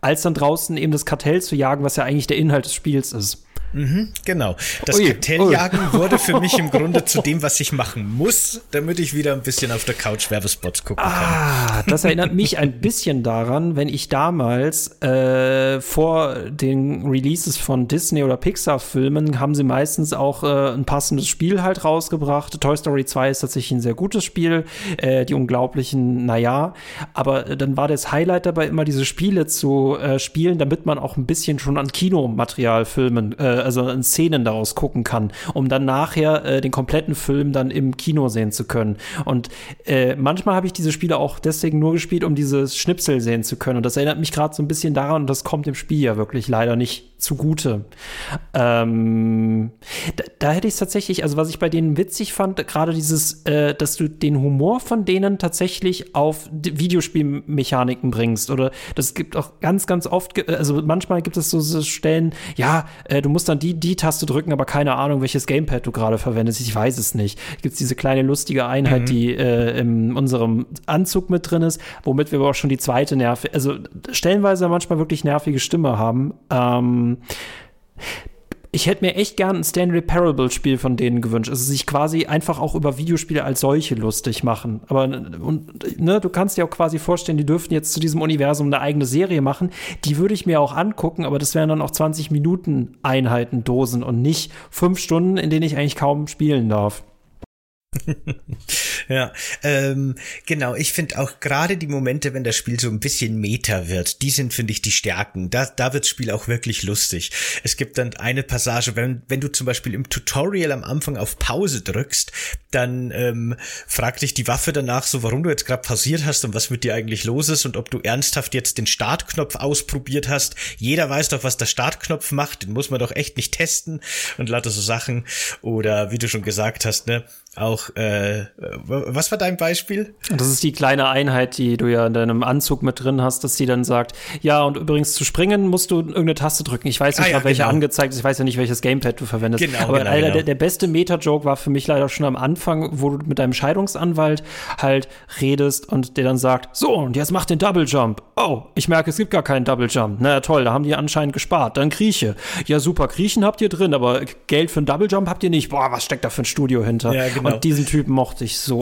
als dann draußen eben das Kartell zu jagen, was ja eigentlich der Inhalt des Spiels ist. Mhm, genau. Das Kartelljagen wurde für mich im Grunde zu dem, was ich machen muss, damit ich wieder ein bisschen auf der Couch Werbespots gucken kann. Ah, das erinnert mich ein bisschen daran, wenn ich damals äh, vor den Releases von Disney oder Pixar Filmen haben sie meistens auch äh, ein passendes Spiel halt rausgebracht. Toy Story 2 ist tatsächlich ein sehr gutes Spiel. Äh, die unglaublichen, naja. Aber dann war das Highlight dabei immer diese Spiele zu äh, spielen, damit man auch ein bisschen schon an Kinomaterial filmen, äh, also an Szenen daraus gucken kann, um dann nachher äh, den kompletten Film dann im Kino sehen zu können. Und äh, manchmal habe ich diese Spiele auch deswegen nur gespielt, um dieses Schnipsel sehen zu können. Und das erinnert mich gerade so ein bisschen daran, und das kommt im Spiel ja wirklich leider nicht zugute. Ähm, da, da, hätte ich es tatsächlich, also was ich bei denen witzig fand, gerade dieses, äh, dass du den Humor von denen tatsächlich auf Videospielmechaniken bringst. Oder das gibt auch ganz, ganz oft, also manchmal gibt es so, so Stellen, ja, äh, du musst dann die, die Taste drücken, aber keine Ahnung, welches Gamepad du gerade verwendest. Ich weiß es nicht. Gibt es diese kleine lustige Einheit, mhm. die äh, in unserem Anzug mit drin ist, womit wir aber auch schon die zweite nervige, also stellenweise manchmal wirklich nervige Stimme haben. Ähm, ich hätte mir echt gern ein Stanley Parable Spiel von denen gewünscht. Also sich quasi einfach auch über Videospiele als solche lustig machen. Aber und, ne, du kannst dir auch quasi vorstellen, die dürften jetzt zu diesem Universum eine eigene Serie machen. Die würde ich mir auch angucken, aber das wären dann auch 20 Minuten Einheiten, Dosen und nicht fünf Stunden, in denen ich eigentlich kaum spielen darf. ja, ähm, genau. Ich finde auch gerade die Momente, wenn das Spiel so ein bisschen Meta wird, die sind, finde ich, die Stärken. Da, da wird das Spiel auch wirklich lustig. Es gibt dann eine Passage, wenn, wenn du zum Beispiel im Tutorial am Anfang auf Pause drückst, dann ähm, fragt dich die Waffe danach so, warum du jetzt gerade pausiert hast und was mit dir eigentlich los ist und ob du ernsthaft jetzt den Startknopf ausprobiert hast. Jeder weiß doch, was der Startknopf macht. Den muss man doch echt nicht testen und lauter so Sachen. Oder wie du schon gesagt hast, ne, auch, äh, was war dein Beispiel? Das ist die kleine Einheit, die du ja in deinem Anzug mit drin hast, dass sie dann sagt, ja, und übrigens zu springen musst du irgendeine Taste drücken. Ich weiß nicht, ah, ja, welche genau. angezeigt ist, ich weiß ja nicht, welches Gamepad du verwendest. Genau, Aber genau, leider, genau. Der, der beste Meta-Joke war für mich leider schon am Anfang, wo du mit deinem Scheidungsanwalt halt redest und der dann sagt, so, und jetzt mach den Double Jump. Oh, ich merke, es gibt gar keinen Double Jump. Na ja, toll, da haben die anscheinend gespart. Dann Krieche. Ja, super, Kriechen habt ihr drin, aber Geld für einen Double Jump habt ihr nicht. Boah, was steckt da für ein Studio hinter? Ja, genau. Und diesen Typen mochte ich so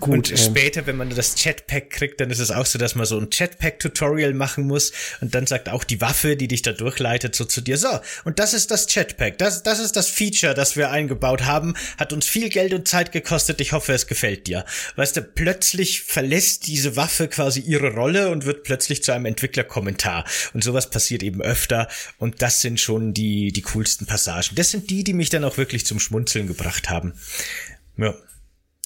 gut. Und ey. später, wenn man das Chatpack kriegt, dann ist es auch so, dass man so ein Chatpack-Tutorial machen muss und dann sagt auch die Waffe, die dich da durchleitet, so zu dir, so, und das ist das Chatpack, das, das ist das Feature, das wir eingebaut haben, hat uns viel Geld und Zeit gekostet, ich hoffe, es gefällt dir. Weißt du, plötzlich verlässt diese Waffe quasi ihre Rolle und wird plötzlich zu einem Entwicklerkommentar. Und sowas passiert eben öfter und das sind schon die, die coolsten Passagen. Das sind die, die mich dann auch wirklich zum Schmunzeln gebracht haben. Ja.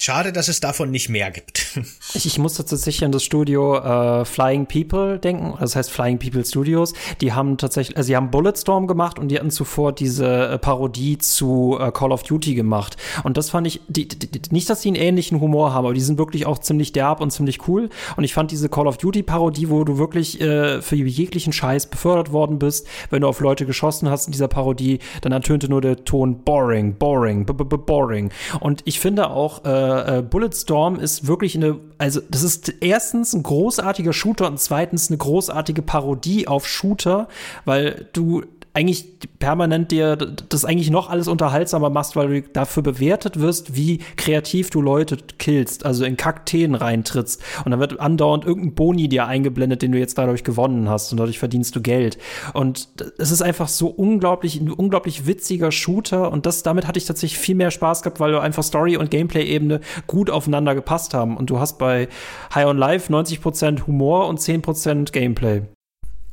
Schade, dass es davon nicht mehr gibt. ich, ich musste tatsächlich an das Studio äh, Flying People denken, das heißt Flying People Studios. Die haben tatsächlich, also sie haben Bulletstorm gemacht und die hatten zuvor diese äh, Parodie zu äh, Call of Duty gemacht. Und das fand ich, die, die, nicht, dass sie einen ähnlichen Humor haben, aber die sind wirklich auch ziemlich derb und ziemlich cool. Und ich fand diese Call of Duty Parodie, wo du wirklich äh, für jeglichen Scheiß befördert worden bist, wenn du auf Leute geschossen hast in dieser Parodie, dann ertönte nur der Ton boring, boring, b -b -b boring. Und ich finde auch, äh, äh, Bulletstorm ist wirklich eine, also das ist erstens ein großartiger Shooter und zweitens eine großartige Parodie auf Shooter, weil du eigentlich permanent dir das eigentlich noch alles unterhaltsamer machst, weil du dafür bewertet wirst, wie kreativ du Leute killst, also in Kakteen reintrittst. Und dann wird andauernd irgendein Boni dir eingeblendet, den du jetzt dadurch gewonnen hast und dadurch verdienst du Geld. Und es ist einfach so unglaublich, ein unglaublich witziger Shooter und das, damit hatte ich tatsächlich viel mehr Spaß gehabt, weil du einfach Story und Gameplay-Ebene gut aufeinander gepasst haben. Und du hast bei High on Life 90% Humor und 10% Gameplay.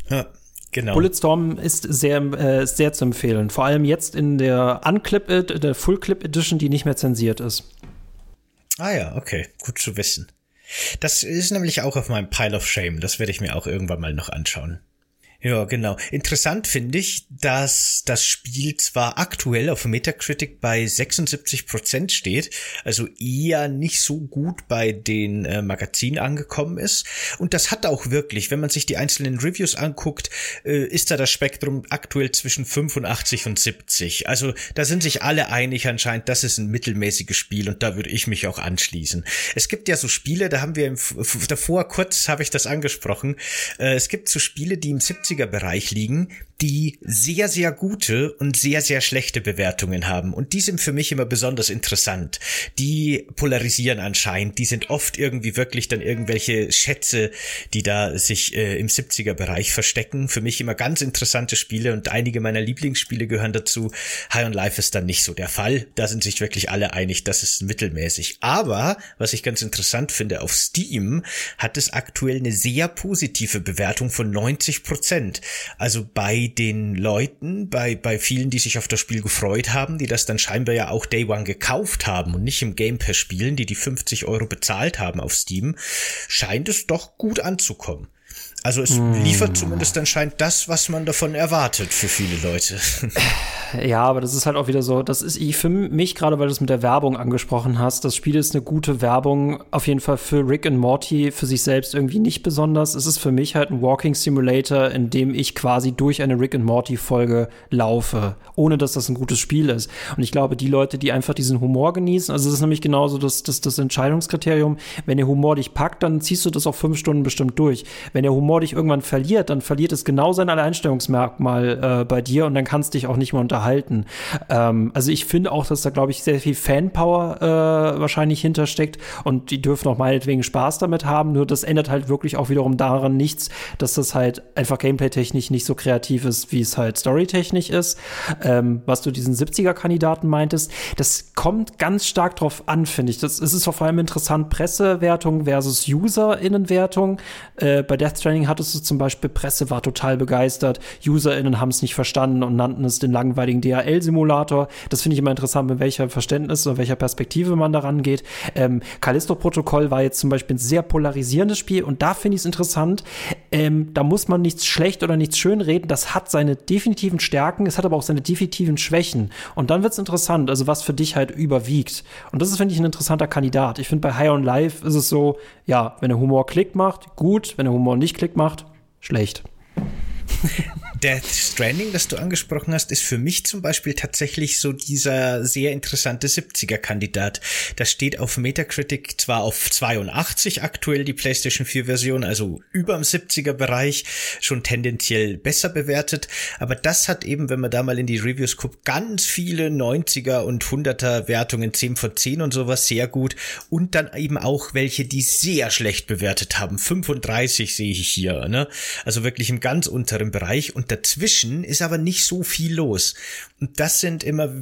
Ja, Genau. Bulletstorm ist sehr, äh, sehr zu empfehlen. Vor allem jetzt in der Unclip, der Full Clip Edition, die nicht mehr zensiert ist. Ah ja, okay, gut zu wissen. Das ist nämlich auch auf meinem Pile of Shame. Das werde ich mir auch irgendwann mal noch anschauen. Ja, genau. Interessant finde ich, dass das Spiel zwar aktuell auf Metacritic bei 76 Prozent steht, also eher nicht so gut bei den äh, Magazinen angekommen ist. Und das hat auch wirklich, wenn man sich die einzelnen Reviews anguckt, äh, ist da das Spektrum aktuell zwischen 85 und 70. Also da sind sich alle einig anscheinend, das ist ein mittelmäßiges Spiel und da würde ich mich auch anschließen. Es gibt ja so Spiele, da haben wir im, davor kurz habe ich das angesprochen. Äh, es gibt so Spiele, die im 70 70er Bereich liegen, die sehr, sehr gute und sehr, sehr schlechte Bewertungen haben. Und die sind für mich immer besonders interessant. Die polarisieren anscheinend. Die sind oft irgendwie wirklich dann irgendwelche Schätze, die da sich äh, im 70er Bereich verstecken. Für mich immer ganz interessante Spiele und einige meiner Lieblingsspiele gehören dazu. High on Life ist dann nicht so der Fall. Da sind sich wirklich alle einig, das ist mittelmäßig. Aber, was ich ganz interessant finde, auf Steam hat es aktuell eine sehr positive Bewertung von 90 Prozent. Also bei den Leuten, bei, bei vielen, die sich auf das Spiel gefreut haben, die das dann scheinbar ja auch Day One gekauft haben und nicht im Game Pass spielen, die die 50 Euro bezahlt haben auf Steam, scheint es doch gut anzukommen. Also es liefert zumindest anscheinend das, was man davon erwartet für viele Leute. Ja, aber das ist halt auch wieder so, das ist ich für mich gerade, weil du es mit der Werbung angesprochen hast, das Spiel ist eine gute Werbung, auf jeden Fall für Rick und Morty, für sich selbst irgendwie nicht besonders. Es ist für mich halt ein Walking Simulator, in dem ich quasi durch eine Rick und Morty Folge laufe, ohne dass das ein gutes Spiel ist. Und ich glaube, die Leute, die einfach diesen Humor genießen, also es ist nämlich genauso das, das, das Entscheidungskriterium, wenn der Humor dich packt, dann ziehst du das auch fünf Stunden bestimmt durch. Wenn der Humor dich irgendwann verliert, dann verliert es genau sein Alleinstellungsmerkmal äh, bei dir und dann kannst du dich auch nicht mehr unterhalten. Ähm, also ich finde auch, dass da, glaube ich, sehr viel Fanpower äh, wahrscheinlich hintersteckt und die dürfen auch meinetwegen Spaß damit haben, nur das ändert halt wirklich auch wiederum daran nichts, dass das halt einfach gameplay-technisch nicht so kreativ ist, wie es halt storytechnisch ist. Ähm, was du diesen 70er-Kandidaten meintest, das kommt ganz stark drauf an, finde ich. Das, es ist vor allem interessant, Pressewertung versus User-Innenwertung. Äh, bei Death Stranding es hattest du zum Beispiel, Presse war total begeistert, UserInnen haben es nicht verstanden und nannten es den langweiligen DHL-Simulator. Das finde ich immer interessant, mit welcher Verständnis oder welcher Perspektive man daran geht. Ähm, Callisto-Protokoll war jetzt zum Beispiel ein sehr polarisierendes Spiel und da finde ich es interessant. Ähm, da muss man nichts schlecht oder nichts schön reden. Das hat seine definitiven Stärken, es hat aber auch seine definitiven Schwächen. Und dann wird es interessant, also was für dich halt überwiegt. Und das ist, finde ich, ein interessanter Kandidat. Ich finde, bei High on Life ist es so, ja, wenn der Humor Klick macht, gut, wenn der Humor nicht Klick macht, schlecht. Death Stranding, das du angesprochen hast, ist für mich zum Beispiel tatsächlich so dieser sehr interessante 70er-Kandidat. Das steht auf Metacritic zwar auf 82 aktuell die PlayStation 4 Version, also über dem 70er Bereich, schon tendenziell besser bewertet, aber das hat eben, wenn man da mal in die Reviews guckt, ganz viele 90er und 100er Wertungen, 10 von 10 und sowas, sehr gut und dann eben auch welche, die sehr schlecht bewertet haben. 35 sehe ich hier, ne? Also wirklich im ganz unteren Bereich und dazwischen ist aber nicht so viel los. Und das sind immer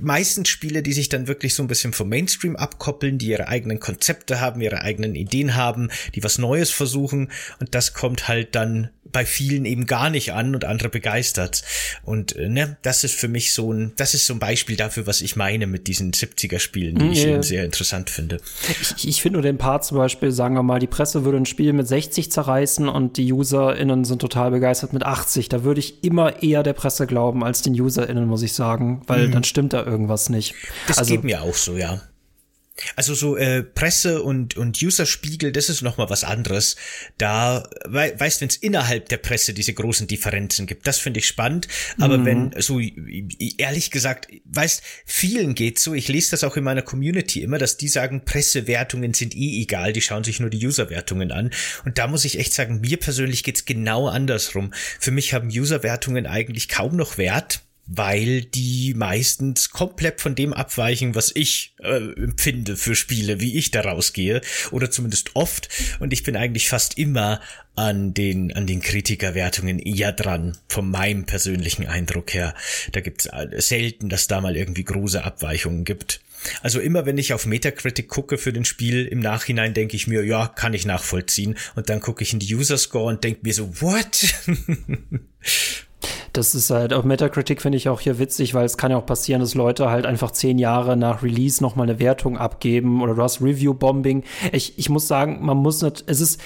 meistens Spiele, die sich dann wirklich so ein bisschen vom Mainstream abkoppeln, die ihre eigenen Konzepte haben, ihre eigenen Ideen haben, die was Neues versuchen. Und das kommt halt dann bei vielen eben gar nicht an und andere begeistert. Und äh, ne, das ist für mich so ein, das ist so ein Beispiel dafür, was ich meine mit diesen 70er Spielen, die ich eben sehr interessant finde. Ich, ich finde nur den Part zum Beispiel, sagen wir mal, die Presse würde ein Spiel mit 60 zerreißen und die UserInnen sind total begeistert mit 80. Da würde ich immer eher der Presse glauben als den UserInnen, muss ich sagen, weil mhm. dann stimmt da irgendwas nicht. Das also, geht mir auch so, ja. Also so äh, Presse und und User-Spiegel, das ist noch mal was anderes. Da we weißt, wenn es innerhalb der Presse diese großen Differenzen gibt, das finde ich spannend. Aber mhm. wenn so ehrlich gesagt, weißt, vielen geht so. Ich lese das auch in meiner Community immer, dass die sagen, Pressewertungen sind eh egal, die schauen sich nur die User-Wertungen an. Und da muss ich echt sagen, mir persönlich geht's genau andersrum. Für mich haben User-Wertungen eigentlich kaum noch Wert weil die meistens komplett von dem abweichen, was ich äh, empfinde für Spiele, wie ich daraus gehe, oder zumindest oft. Und ich bin eigentlich fast immer an den an den Kritikerwertungen eher dran, von meinem persönlichen Eindruck her. Da gibt's äh, selten, dass da mal irgendwie große Abweichungen gibt. Also immer wenn ich auf Metacritic gucke für den Spiel, im Nachhinein denke ich mir, ja, kann ich nachvollziehen. Und dann gucke ich in die User Score und denke mir so, what? Das ist halt auf Metacritic finde ich auch hier witzig, weil es kann ja auch passieren, dass Leute halt einfach zehn Jahre nach Release nochmal eine Wertung abgeben oder du hast Review-Bombing. Ich, ich muss sagen, man muss nicht, es ist,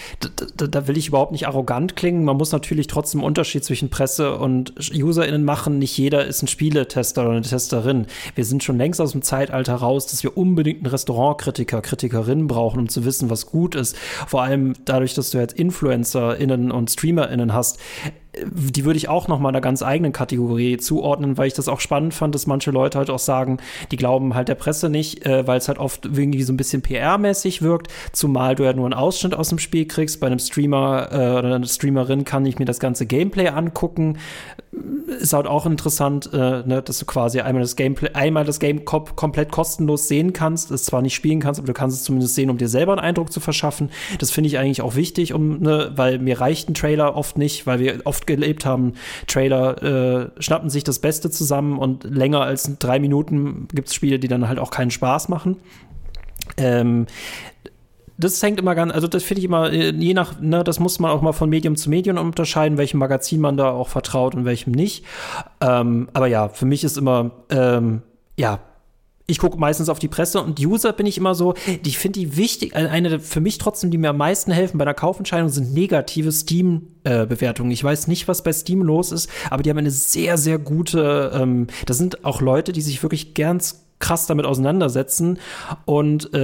da, da will ich überhaupt nicht arrogant klingen. Man muss natürlich trotzdem Unterschied zwischen Presse und UserInnen machen. Nicht jeder ist ein Spieletester oder eine Testerin. Wir sind schon längst aus dem Zeitalter raus, dass wir unbedingt einen Restaurantkritiker, Kritikerin brauchen, um zu wissen, was gut ist. Vor allem dadurch, dass du jetzt InfluencerInnen und StreamerInnen hast die würde ich auch noch mal einer ganz eigenen Kategorie zuordnen, weil ich das auch spannend fand, dass manche Leute halt auch sagen, die glauben halt der Presse nicht, äh, weil es halt oft irgendwie so ein bisschen PR-mäßig wirkt, zumal du ja nur einen Ausschnitt aus dem Spiel kriegst. Bei einem Streamer äh, oder einer Streamerin kann ich mir das ganze Gameplay angucken. Ist halt auch interessant, äh, ne, dass du quasi einmal das Gameplay, einmal das Game komplett kostenlos sehen kannst, es zwar nicht spielen kannst, aber du kannst es zumindest sehen, um dir selber einen Eindruck zu verschaffen. Das finde ich eigentlich auch wichtig, um, ne, weil mir reicht ein Trailer oft nicht, weil wir oft gelebt haben, Trailer äh, schnappen sich das Beste zusammen und länger als drei Minuten gibt es Spiele, die dann halt auch keinen Spaß machen. Ähm, das hängt immer ganz, also das finde ich immer, äh, je nach, ne, das muss man auch mal von Medium zu Medium unterscheiden, welchem Magazin man da auch vertraut und welchem nicht. Ähm, aber ja, für mich ist immer, ähm, ja, ich gucke meistens auf die Presse und User bin ich immer so, ich finde die wichtig, äh, eine für mich trotzdem, die mir am meisten helfen bei der Kaufentscheidung, sind negative Steam-Bewertungen. Äh, ich weiß nicht, was bei Steam los ist, aber die haben eine sehr, sehr gute, ähm, das sind auch Leute, die sich wirklich ganz krass damit auseinandersetzen und äh,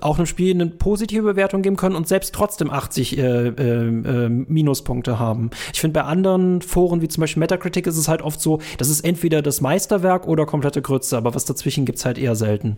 auch einem Spiel eine positive Bewertung geben können und selbst trotzdem 80 äh, äh, äh, Minuspunkte haben. Ich finde, bei anderen Foren, wie zum Beispiel Metacritic, ist es halt oft so, das ist entweder das Meisterwerk oder komplette Grütze, aber was dazwischen gibt's halt eher selten.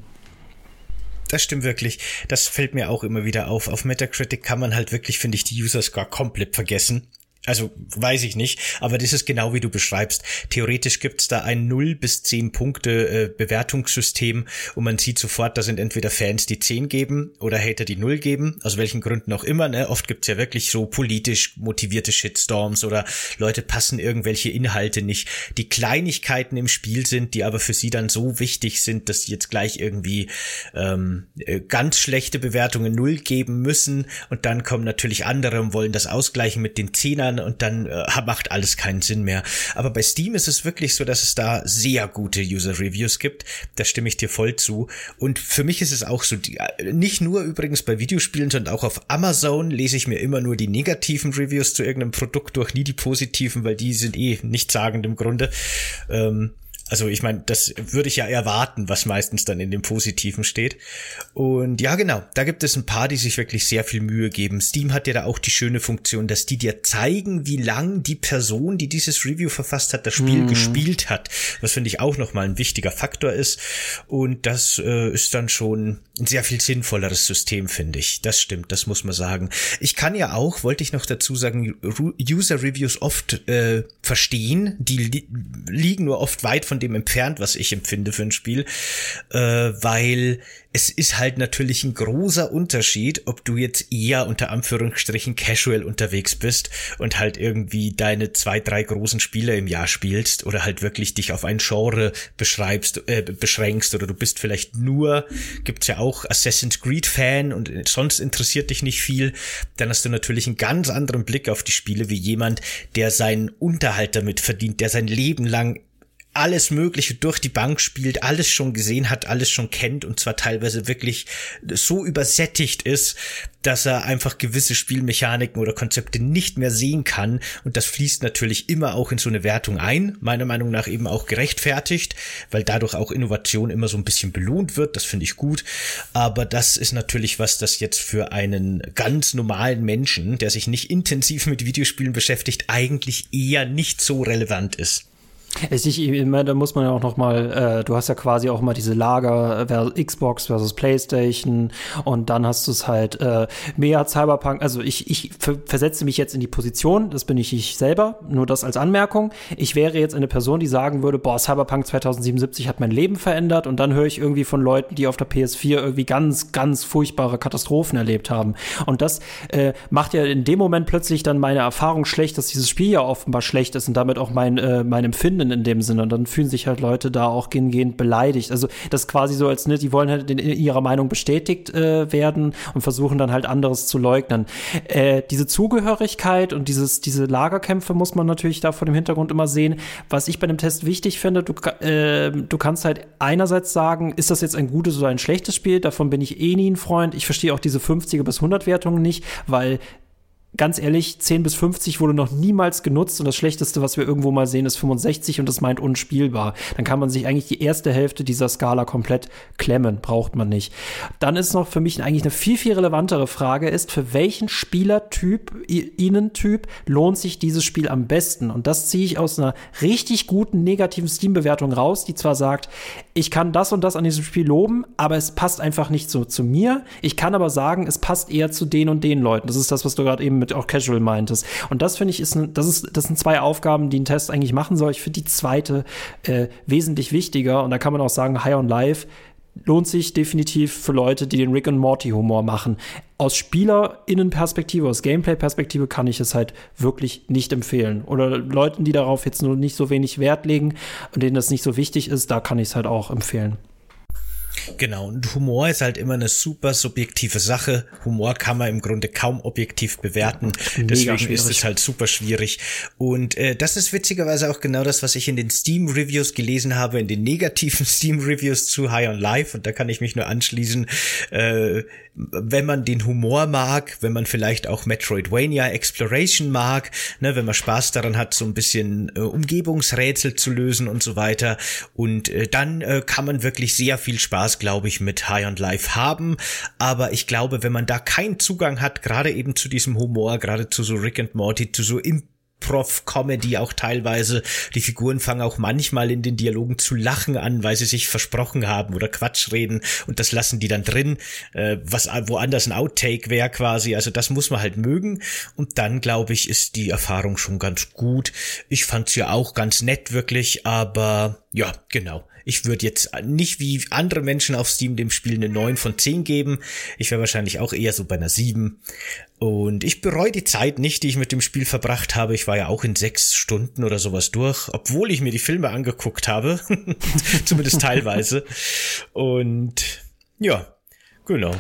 Das stimmt wirklich. Das fällt mir auch immer wieder auf. Auf Metacritic kann man halt wirklich, finde ich, die User Score komplett vergessen. Also weiß ich nicht, aber das ist genau wie du beschreibst. Theoretisch gibt's da ein 0 bis 10 Punkte äh, Bewertungssystem und man sieht sofort, da sind entweder Fans, die 10 geben oder Hater, die 0 geben, aus welchen Gründen auch immer. Ne? Oft gibt's ja wirklich so politisch motivierte Shitstorms oder Leute passen irgendwelche Inhalte nicht, die Kleinigkeiten im Spiel sind, die aber für sie dann so wichtig sind, dass sie jetzt gleich irgendwie ähm, äh, ganz schlechte Bewertungen 0 geben müssen und dann kommen natürlich andere und wollen das ausgleichen mit den Zehnern ändern und dann äh, macht alles keinen Sinn mehr. Aber bei Steam ist es wirklich so, dass es da sehr gute User Reviews gibt. Da stimme ich dir voll zu. Und für mich ist es auch so, die, äh, nicht nur übrigens bei Videospielen, sondern auch auf Amazon lese ich mir immer nur die negativen Reviews zu irgendeinem Produkt durch, nie die positiven, weil die sind eh nichtssagend im Grunde. Ähm, also ich meine, das würde ich ja erwarten, was meistens dann in dem Positiven steht. Und ja, genau, da gibt es ein paar, die sich wirklich sehr viel Mühe geben. Steam hat ja da auch die schöne Funktion, dass die dir zeigen, wie lang die Person, die dieses Review verfasst hat, das Spiel mhm. gespielt hat. Was finde ich auch nochmal ein wichtiger Faktor ist. Und das äh, ist dann schon ein sehr viel sinnvolleres System, finde ich. Das stimmt, das muss man sagen. Ich kann ja auch, wollte ich noch dazu sagen, User Reviews oft äh, verstehen. Die li liegen nur oft weit von von dem entfernt, was ich empfinde für ein Spiel, äh, weil es ist halt natürlich ein großer Unterschied, ob du jetzt eher unter Anführungsstrichen casual unterwegs bist und halt irgendwie deine zwei, drei großen Spiele im Jahr spielst oder halt wirklich dich auf ein Genre beschreibst, äh, beschränkst oder du bist vielleicht nur, gibt's ja auch Assassin's Creed Fan und sonst interessiert dich nicht viel, dann hast du natürlich einen ganz anderen Blick auf die Spiele wie jemand, der seinen Unterhalt damit verdient, der sein Leben lang alles Mögliche durch die Bank spielt, alles schon gesehen hat, alles schon kennt und zwar teilweise wirklich so übersättigt ist, dass er einfach gewisse Spielmechaniken oder Konzepte nicht mehr sehen kann. Und das fließt natürlich immer auch in so eine Wertung ein, meiner Meinung nach eben auch gerechtfertigt, weil dadurch auch Innovation immer so ein bisschen belohnt wird, das finde ich gut, aber das ist natürlich was, das jetzt für einen ganz normalen Menschen, der sich nicht intensiv mit Videospielen beschäftigt, eigentlich eher nicht so relevant ist. Ich, ich, da muss man ja auch noch mal, äh, du hast ja quasi auch mal diese Lager äh, Xbox versus Playstation und dann hast du es halt äh, mehr Cyberpunk, also ich, ich versetze mich jetzt in die Position, das bin ich ich selber, nur das als Anmerkung. Ich wäre jetzt eine Person, die sagen würde, boah, Cyberpunk 2077 hat mein Leben verändert und dann höre ich irgendwie von Leuten, die auf der PS4 irgendwie ganz, ganz furchtbare Katastrophen erlebt haben. Und das äh, macht ja in dem Moment plötzlich dann meine Erfahrung schlecht, dass dieses Spiel ja offenbar schlecht ist und damit auch mein, äh, mein Empfinden Ebenen in dem Sinne. Und dann fühlen sich halt Leute da auch hingehend beleidigt. Also das quasi so, als ne, die wollen halt in ihrer Meinung bestätigt äh, werden und versuchen dann halt anderes zu leugnen. Äh, diese Zugehörigkeit und dieses, diese Lagerkämpfe muss man natürlich da vor dem Hintergrund immer sehen. Was ich bei dem Test wichtig finde, du, äh, du kannst halt einerseits sagen, ist das jetzt ein gutes oder ein schlechtes Spiel? Davon bin ich eh nie ein Freund. Ich verstehe auch diese 50er bis 100 Wertungen nicht, weil ganz ehrlich, 10 bis 50 wurde noch niemals genutzt und das Schlechteste, was wir irgendwo mal sehen, ist 65 und das meint unspielbar. Dann kann man sich eigentlich die erste Hälfte dieser Skala komplett klemmen, braucht man nicht. Dann ist noch für mich eigentlich eine viel, viel relevantere Frage ist, für welchen Spielertyp, Ihnen-Typ lohnt sich dieses Spiel am besten? Und das ziehe ich aus einer richtig guten negativen Steam-Bewertung raus, die zwar sagt, ich kann das und das an diesem Spiel loben, aber es passt einfach nicht so zu mir. Ich kann aber sagen, es passt eher zu den und den Leuten. Das ist das, was du gerade eben mit auch Casual meintest. Und das finde ich ist, das ist, das sind zwei Aufgaben, die ein Test eigentlich machen soll. Ich finde die zweite äh, wesentlich wichtiger. Und da kann man auch sagen, High on Life lohnt sich definitiv für Leute, die den Rick und Morty Humor machen. Aus SpielerInnenperspektive, aus Gameplay-Perspektive kann ich es halt wirklich nicht empfehlen. Oder Leuten, die darauf jetzt nur nicht so wenig Wert legen und denen das nicht so wichtig ist, da kann ich es halt auch empfehlen. Genau, und Humor ist halt immer eine super subjektive Sache. Humor kann man im Grunde kaum objektiv bewerten. Mega Deswegen schwierig. ist es halt super schwierig. Und äh, das ist witzigerweise auch genau das, was ich in den Steam-Reviews gelesen habe, in den negativen Steam-Reviews zu High on Life. Und da kann ich mich nur anschließen. Äh, wenn man den Humor mag, wenn man vielleicht auch Metroidvania Exploration mag, ne, wenn man Spaß daran hat, so ein bisschen äh, Umgebungsrätsel zu lösen und so weiter. Und äh, dann äh, kann man wirklich sehr viel Spaß, glaube ich, mit High on Life haben. Aber ich glaube, wenn man da keinen Zugang hat, gerade eben zu diesem Humor, gerade zu so Rick and Morty, zu so Imp Prof-Comedy auch teilweise. Die Figuren fangen auch manchmal in den Dialogen zu lachen an, weil sie sich versprochen haben oder Quatsch reden und das lassen die dann drin, äh, was woanders ein Outtake wäre quasi. Also das muss man halt mögen und dann glaube ich ist die Erfahrung schon ganz gut. Ich fand's ja auch ganz nett wirklich, aber ja, genau. Ich würde jetzt nicht wie andere Menschen auf Steam dem Spiel eine 9 von 10 geben. Ich wäre wahrscheinlich auch eher so bei einer 7. Und ich bereue die Zeit nicht, die ich mit dem Spiel verbracht habe. Ich war ja auch in sechs Stunden oder sowas durch, obwohl ich mir die Filme angeguckt habe. Zumindest teilweise. Und ja, genau.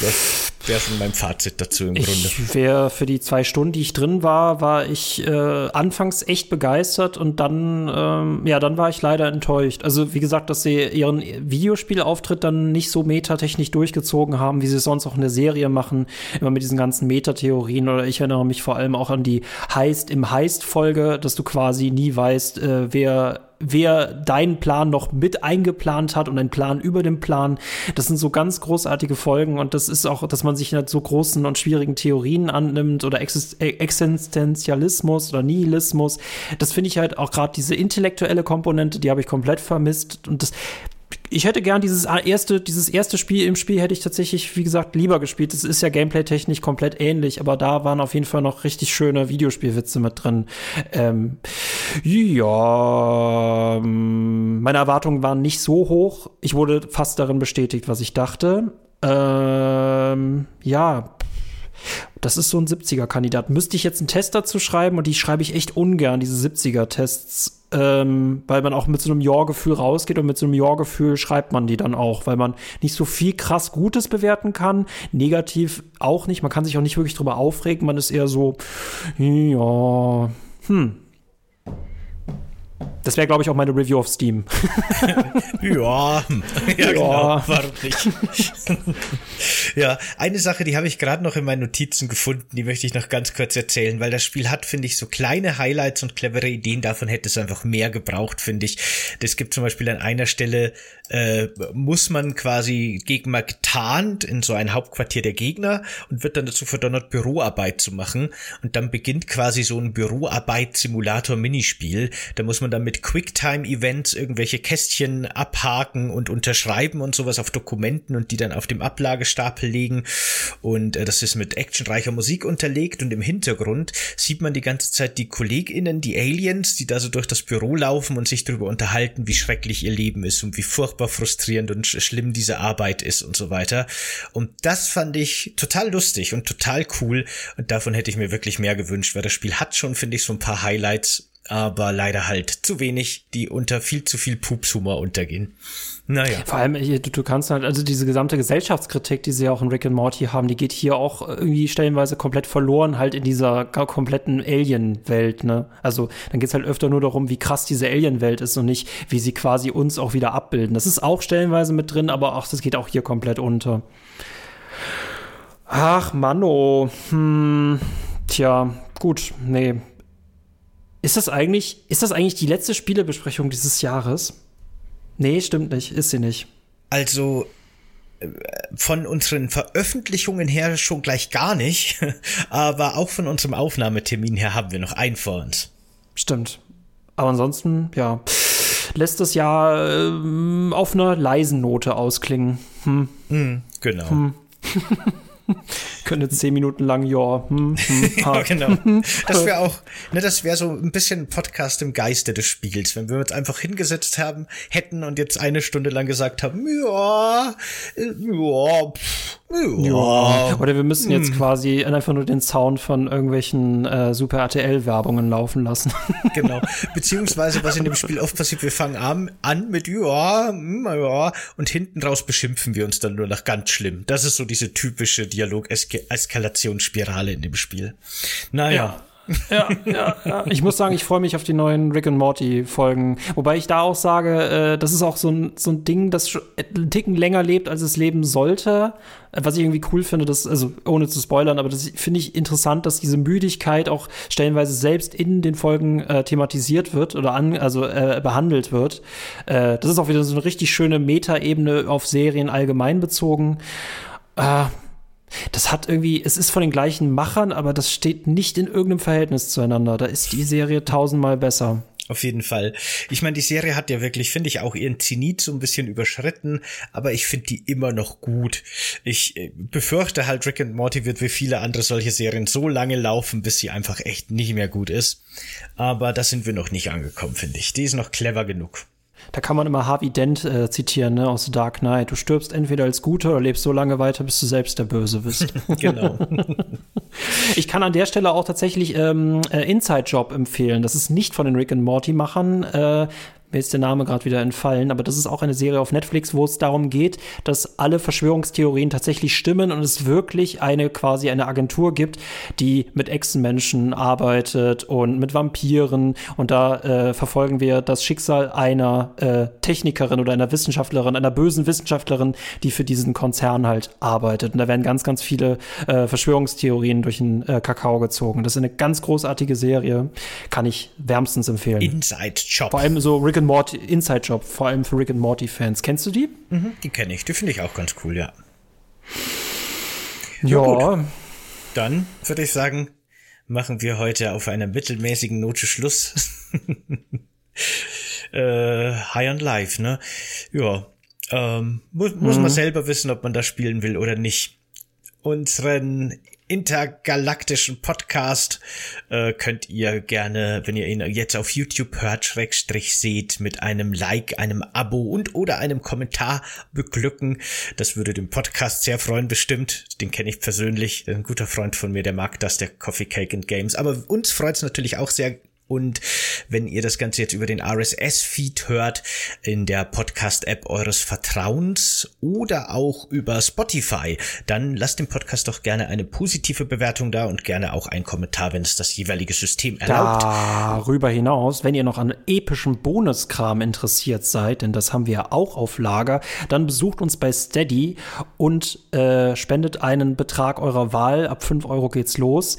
Das wäre schon mein Fazit dazu im Grunde. Ich wäre für die zwei Stunden, die ich drin war, war ich äh, anfangs echt begeistert und dann, ähm, ja, dann war ich leider enttäuscht. Also wie gesagt, dass sie ihren Videospielauftritt dann nicht so metatechnisch durchgezogen haben, wie sie es sonst auch in der Serie machen, immer mit diesen ganzen Metatheorien. Oder ich erinnere mich vor allem auch an die Heist im Heist-Folge, dass du quasi nie weißt, äh, wer wer deinen Plan noch mit eingeplant hat und einen Plan über dem Plan. Das sind so ganz großartige Folgen und das ist auch, dass man sich halt so großen und schwierigen Theorien annimmt oder Exist Existenzialismus oder Nihilismus. Das finde ich halt auch gerade diese intellektuelle Komponente, die habe ich komplett vermisst und das ich hätte gern dieses erste, dieses erste Spiel im Spiel hätte ich tatsächlich, wie gesagt, lieber gespielt. Es ist ja gameplay-technisch komplett ähnlich, aber da waren auf jeden Fall noch richtig schöne Videospielwitze mit drin. Ähm, ja, ähm, meine Erwartungen waren nicht so hoch. Ich wurde fast darin bestätigt, was ich dachte. Ähm, ja, das ist so ein 70er-Kandidat. Müsste ich jetzt einen Test dazu schreiben und die schreibe ich echt ungern, diese 70er-Tests, ähm, weil man auch mit so einem Ja-Gefühl rausgeht und mit so einem Ja-Gefühl schreibt man die dann auch, weil man nicht so viel krass Gutes bewerten kann, negativ auch nicht, man kann sich auch nicht wirklich drüber aufregen, man ist eher so, ja, hm, das wäre, glaube ich, auch meine Review auf Steam. ja, ja, genau. Warum nicht? ja, eine Sache, die habe ich gerade noch in meinen Notizen gefunden, die möchte ich noch ganz kurz erzählen, weil das Spiel hat, finde ich, so kleine Highlights und clevere Ideen. Davon hätte es einfach mehr gebraucht, finde ich. Das gibt zum Beispiel an einer Stelle, äh, muss man quasi gegen mal getarnt in so ein Hauptquartier der Gegner und wird dann dazu verdonnert, Büroarbeit zu machen. Und dann beginnt quasi so ein Büroarbeit-Simulator-Minispiel. Da muss man dann mit Quicktime-Events irgendwelche Kästchen abhaken und unterschreiben und sowas auf Dokumenten und die dann auf dem Ablagestapel legen. Und äh, das ist mit actionreicher Musik unterlegt und im Hintergrund sieht man die ganze Zeit die KollegInnen, die Aliens, die da so durch das Büro laufen und sich darüber unterhalten, wie schrecklich ihr Leben ist und wie furchtbar frustrierend und schlimm diese Arbeit ist und so weiter. Und das fand ich total lustig und total cool und davon hätte ich mir wirklich mehr gewünscht, weil das Spiel hat schon, finde ich, so ein paar Highlights aber leider halt zu wenig, die unter viel zu viel Pupshumor untergehen. Naja. Vor allem, du, du kannst halt, also diese gesamte Gesellschaftskritik, die sie auch in Rick and Morty haben, die geht hier auch irgendwie stellenweise komplett verloren, halt in dieser kompletten Alien-Welt, ne? Also, dann geht's halt öfter nur darum, wie krass diese Alien-Welt ist und nicht, wie sie quasi uns auch wieder abbilden. Das ist auch stellenweise mit drin, aber auch, das geht auch hier komplett unter. Ach, Manno, hm Tja, gut, nee. Ist das eigentlich, ist das eigentlich die letzte Spielebesprechung dieses Jahres? Nee, stimmt nicht, ist sie nicht. Also äh, von unseren Veröffentlichungen her schon gleich gar nicht, aber auch von unserem Aufnahmetermin her haben wir noch einen vor uns. Stimmt. Aber ansonsten, ja, lässt das Jahr äh, auf einer leisen Note ausklingen. Hm. Mm, genau. Hm. Könnte zehn Minuten lang, ja. Hm, hm, ja, genau. Das wäre auch, ne, das wäre so ein bisschen Podcast im Geiste des Spiels, wenn wir uns einfach hingesetzt haben, hätten und jetzt eine Stunde lang gesagt haben, ja, ja, pff, ja. Oder wir müssen jetzt hm. quasi einfach nur den Sound von irgendwelchen äh, Super RTL-Werbungen laufen lassen. genau. Beziehungsweise, was in dem Spiel oft passiert, wir fangen an, an mit ja, hm, ja, und hinten raus beschimpfen wir uns dann nur noch ganz schlimm. Das ist so diese typische Dialog-Eskalationsspirale in dem Spiel. Naja. Ja ja, ja, ja. Ich muss sagen, ich freue mich auf die neuen Rick and Morty Folgen. Wobei ich da auch sage, äh, das ist auch so ein, so ein Ding, das einen Ticken länger lebt, als es leben sollte. Äh, was ich irgendwie cool finde, das, also ohne zu spoilern, aber das finde ich interessant, dass diese Müdigkeit auch stellenweise selbst in den Folgen äh, thematisiert wird oder an, also äh, behandelt wird. Äh, das ist auch wieder so eine richtig schöne Metaebene auf Serien allgemein bezogen. Äh, das hat irgendwie, es ist von den gleichen Machern, aber das steht nicht in irgendeinem Verhältnis zueinander. Da ist die Serie tausendmal besser. Auf jeden Fall. Ich meine, die Serie hat ja wirklich, finde ich, auch ihren Zenit so ein bisschen überschritten, aber ich finde die immer noch gut. Ich äh, befürchte halt, Rick and Morty wird wie viele andere solche Serien so lange laufen, bis sie einfach echt nicht mehr gut ist. Aber da sind wir noch nicht angekommen, finde ich. Die ist noch clever genug. Da kann man immer Harvey Dent äh, zitieren, ne, aus The Dark Knight. Du stirbst entweder als Guter oder lebst so lange weiter, bis du selbst der Böse bist. genau. ich kann an der Stelle auch tatsächlich ähm, äh, Inside Job empfehlen. Das ist nicht von den Rick and Morty Machern. Äh, mir ist der Name gerade wieder entfallen, aber das ist auch eine Serie auf Netflix, wo es darum geht, dass alle Verschwörungstheorien tatsächlich stimmen und es wirklich eine quasi eine Agentur gibt, die mit Echsenmenschen arbeitet und mit Vampiren und da äh, verfolgen wir das Schicksal einer äh, Technikerin oder einer Wissenschaftlerin, einer bösen Wissenschaftlerin, die für diesen Konzern halt arbeitet. Und da werden ganz, ganz viele äh, Verschwörungstheorien durch den äh, Kakao gezogen. Das ist eine ganz großartige Serie, kann ich wärmstens empfehlen. Inside Job. Vor allem so Rick and Morty, Inside Job, vor allem für Rick and Morty Fans. Kennst du die? Mhm, die kenne ich. Die finde ich auch ganz cool, ja. Ja. ja Dann würde ich sagen, machen wir heute auf einer mittelmäßigen Note Schluss. äh, High on Life, ne? Ja. Ähm, muss, muss mhm. man selber wissen, ob man das spielen will oder nicht. Unseren intergalaktischen Podcast äh, könnt ihr gerne, wenn ihr ihn jetzt auf YouTube hört, Schrägstrich seht, mit einem Like, einem Abo und oder einem Kommentar beglücken. Das würde dem Podcast sehr freuen, bestimmt. Den kenne ich persönlich. Ein guter Freund von mir, der mag das, der Coffee Cake and Games. Aber uns freut es natürlich auch sehr, und wenn ihr das Ganze jetzt über den RSS-Feed hört, in der Podcast-App eures Vertrauens oder auch über Spotify, dann lasst dem Podcast doch gerne eine positive Bewertung da und gerne auch einen Kommentar, wenn es das jeweilige System erlaubt. Darüber hinaus, wenn ihr noch an epischem Bonuskram interessiert seid, denn das haben wir ja auch auf Lager, dann besucht uns bei Steady und äh, spendet einen Betrag eurer Wahl. Ab 5 Euro geht's los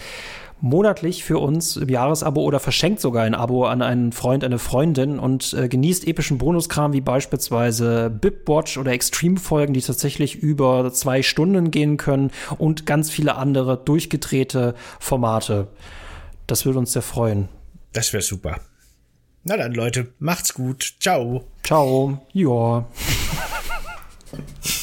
monatlich für uns im Jahresabo oder verschenkt sogar ein Abo an einen Freund, eine Freundin und äh, genießt epischen Bonuskram wie beispielsweise Bipwatch oder Extreme-Folgen, die tatsächlich über zwei Stunden gehen können und ganz viele andere durchgedrehte Formate. Das würde uns sehr freuen. Das wäre super. Na dann, Leute, macht's gut. Ciao. Ciao. Ja.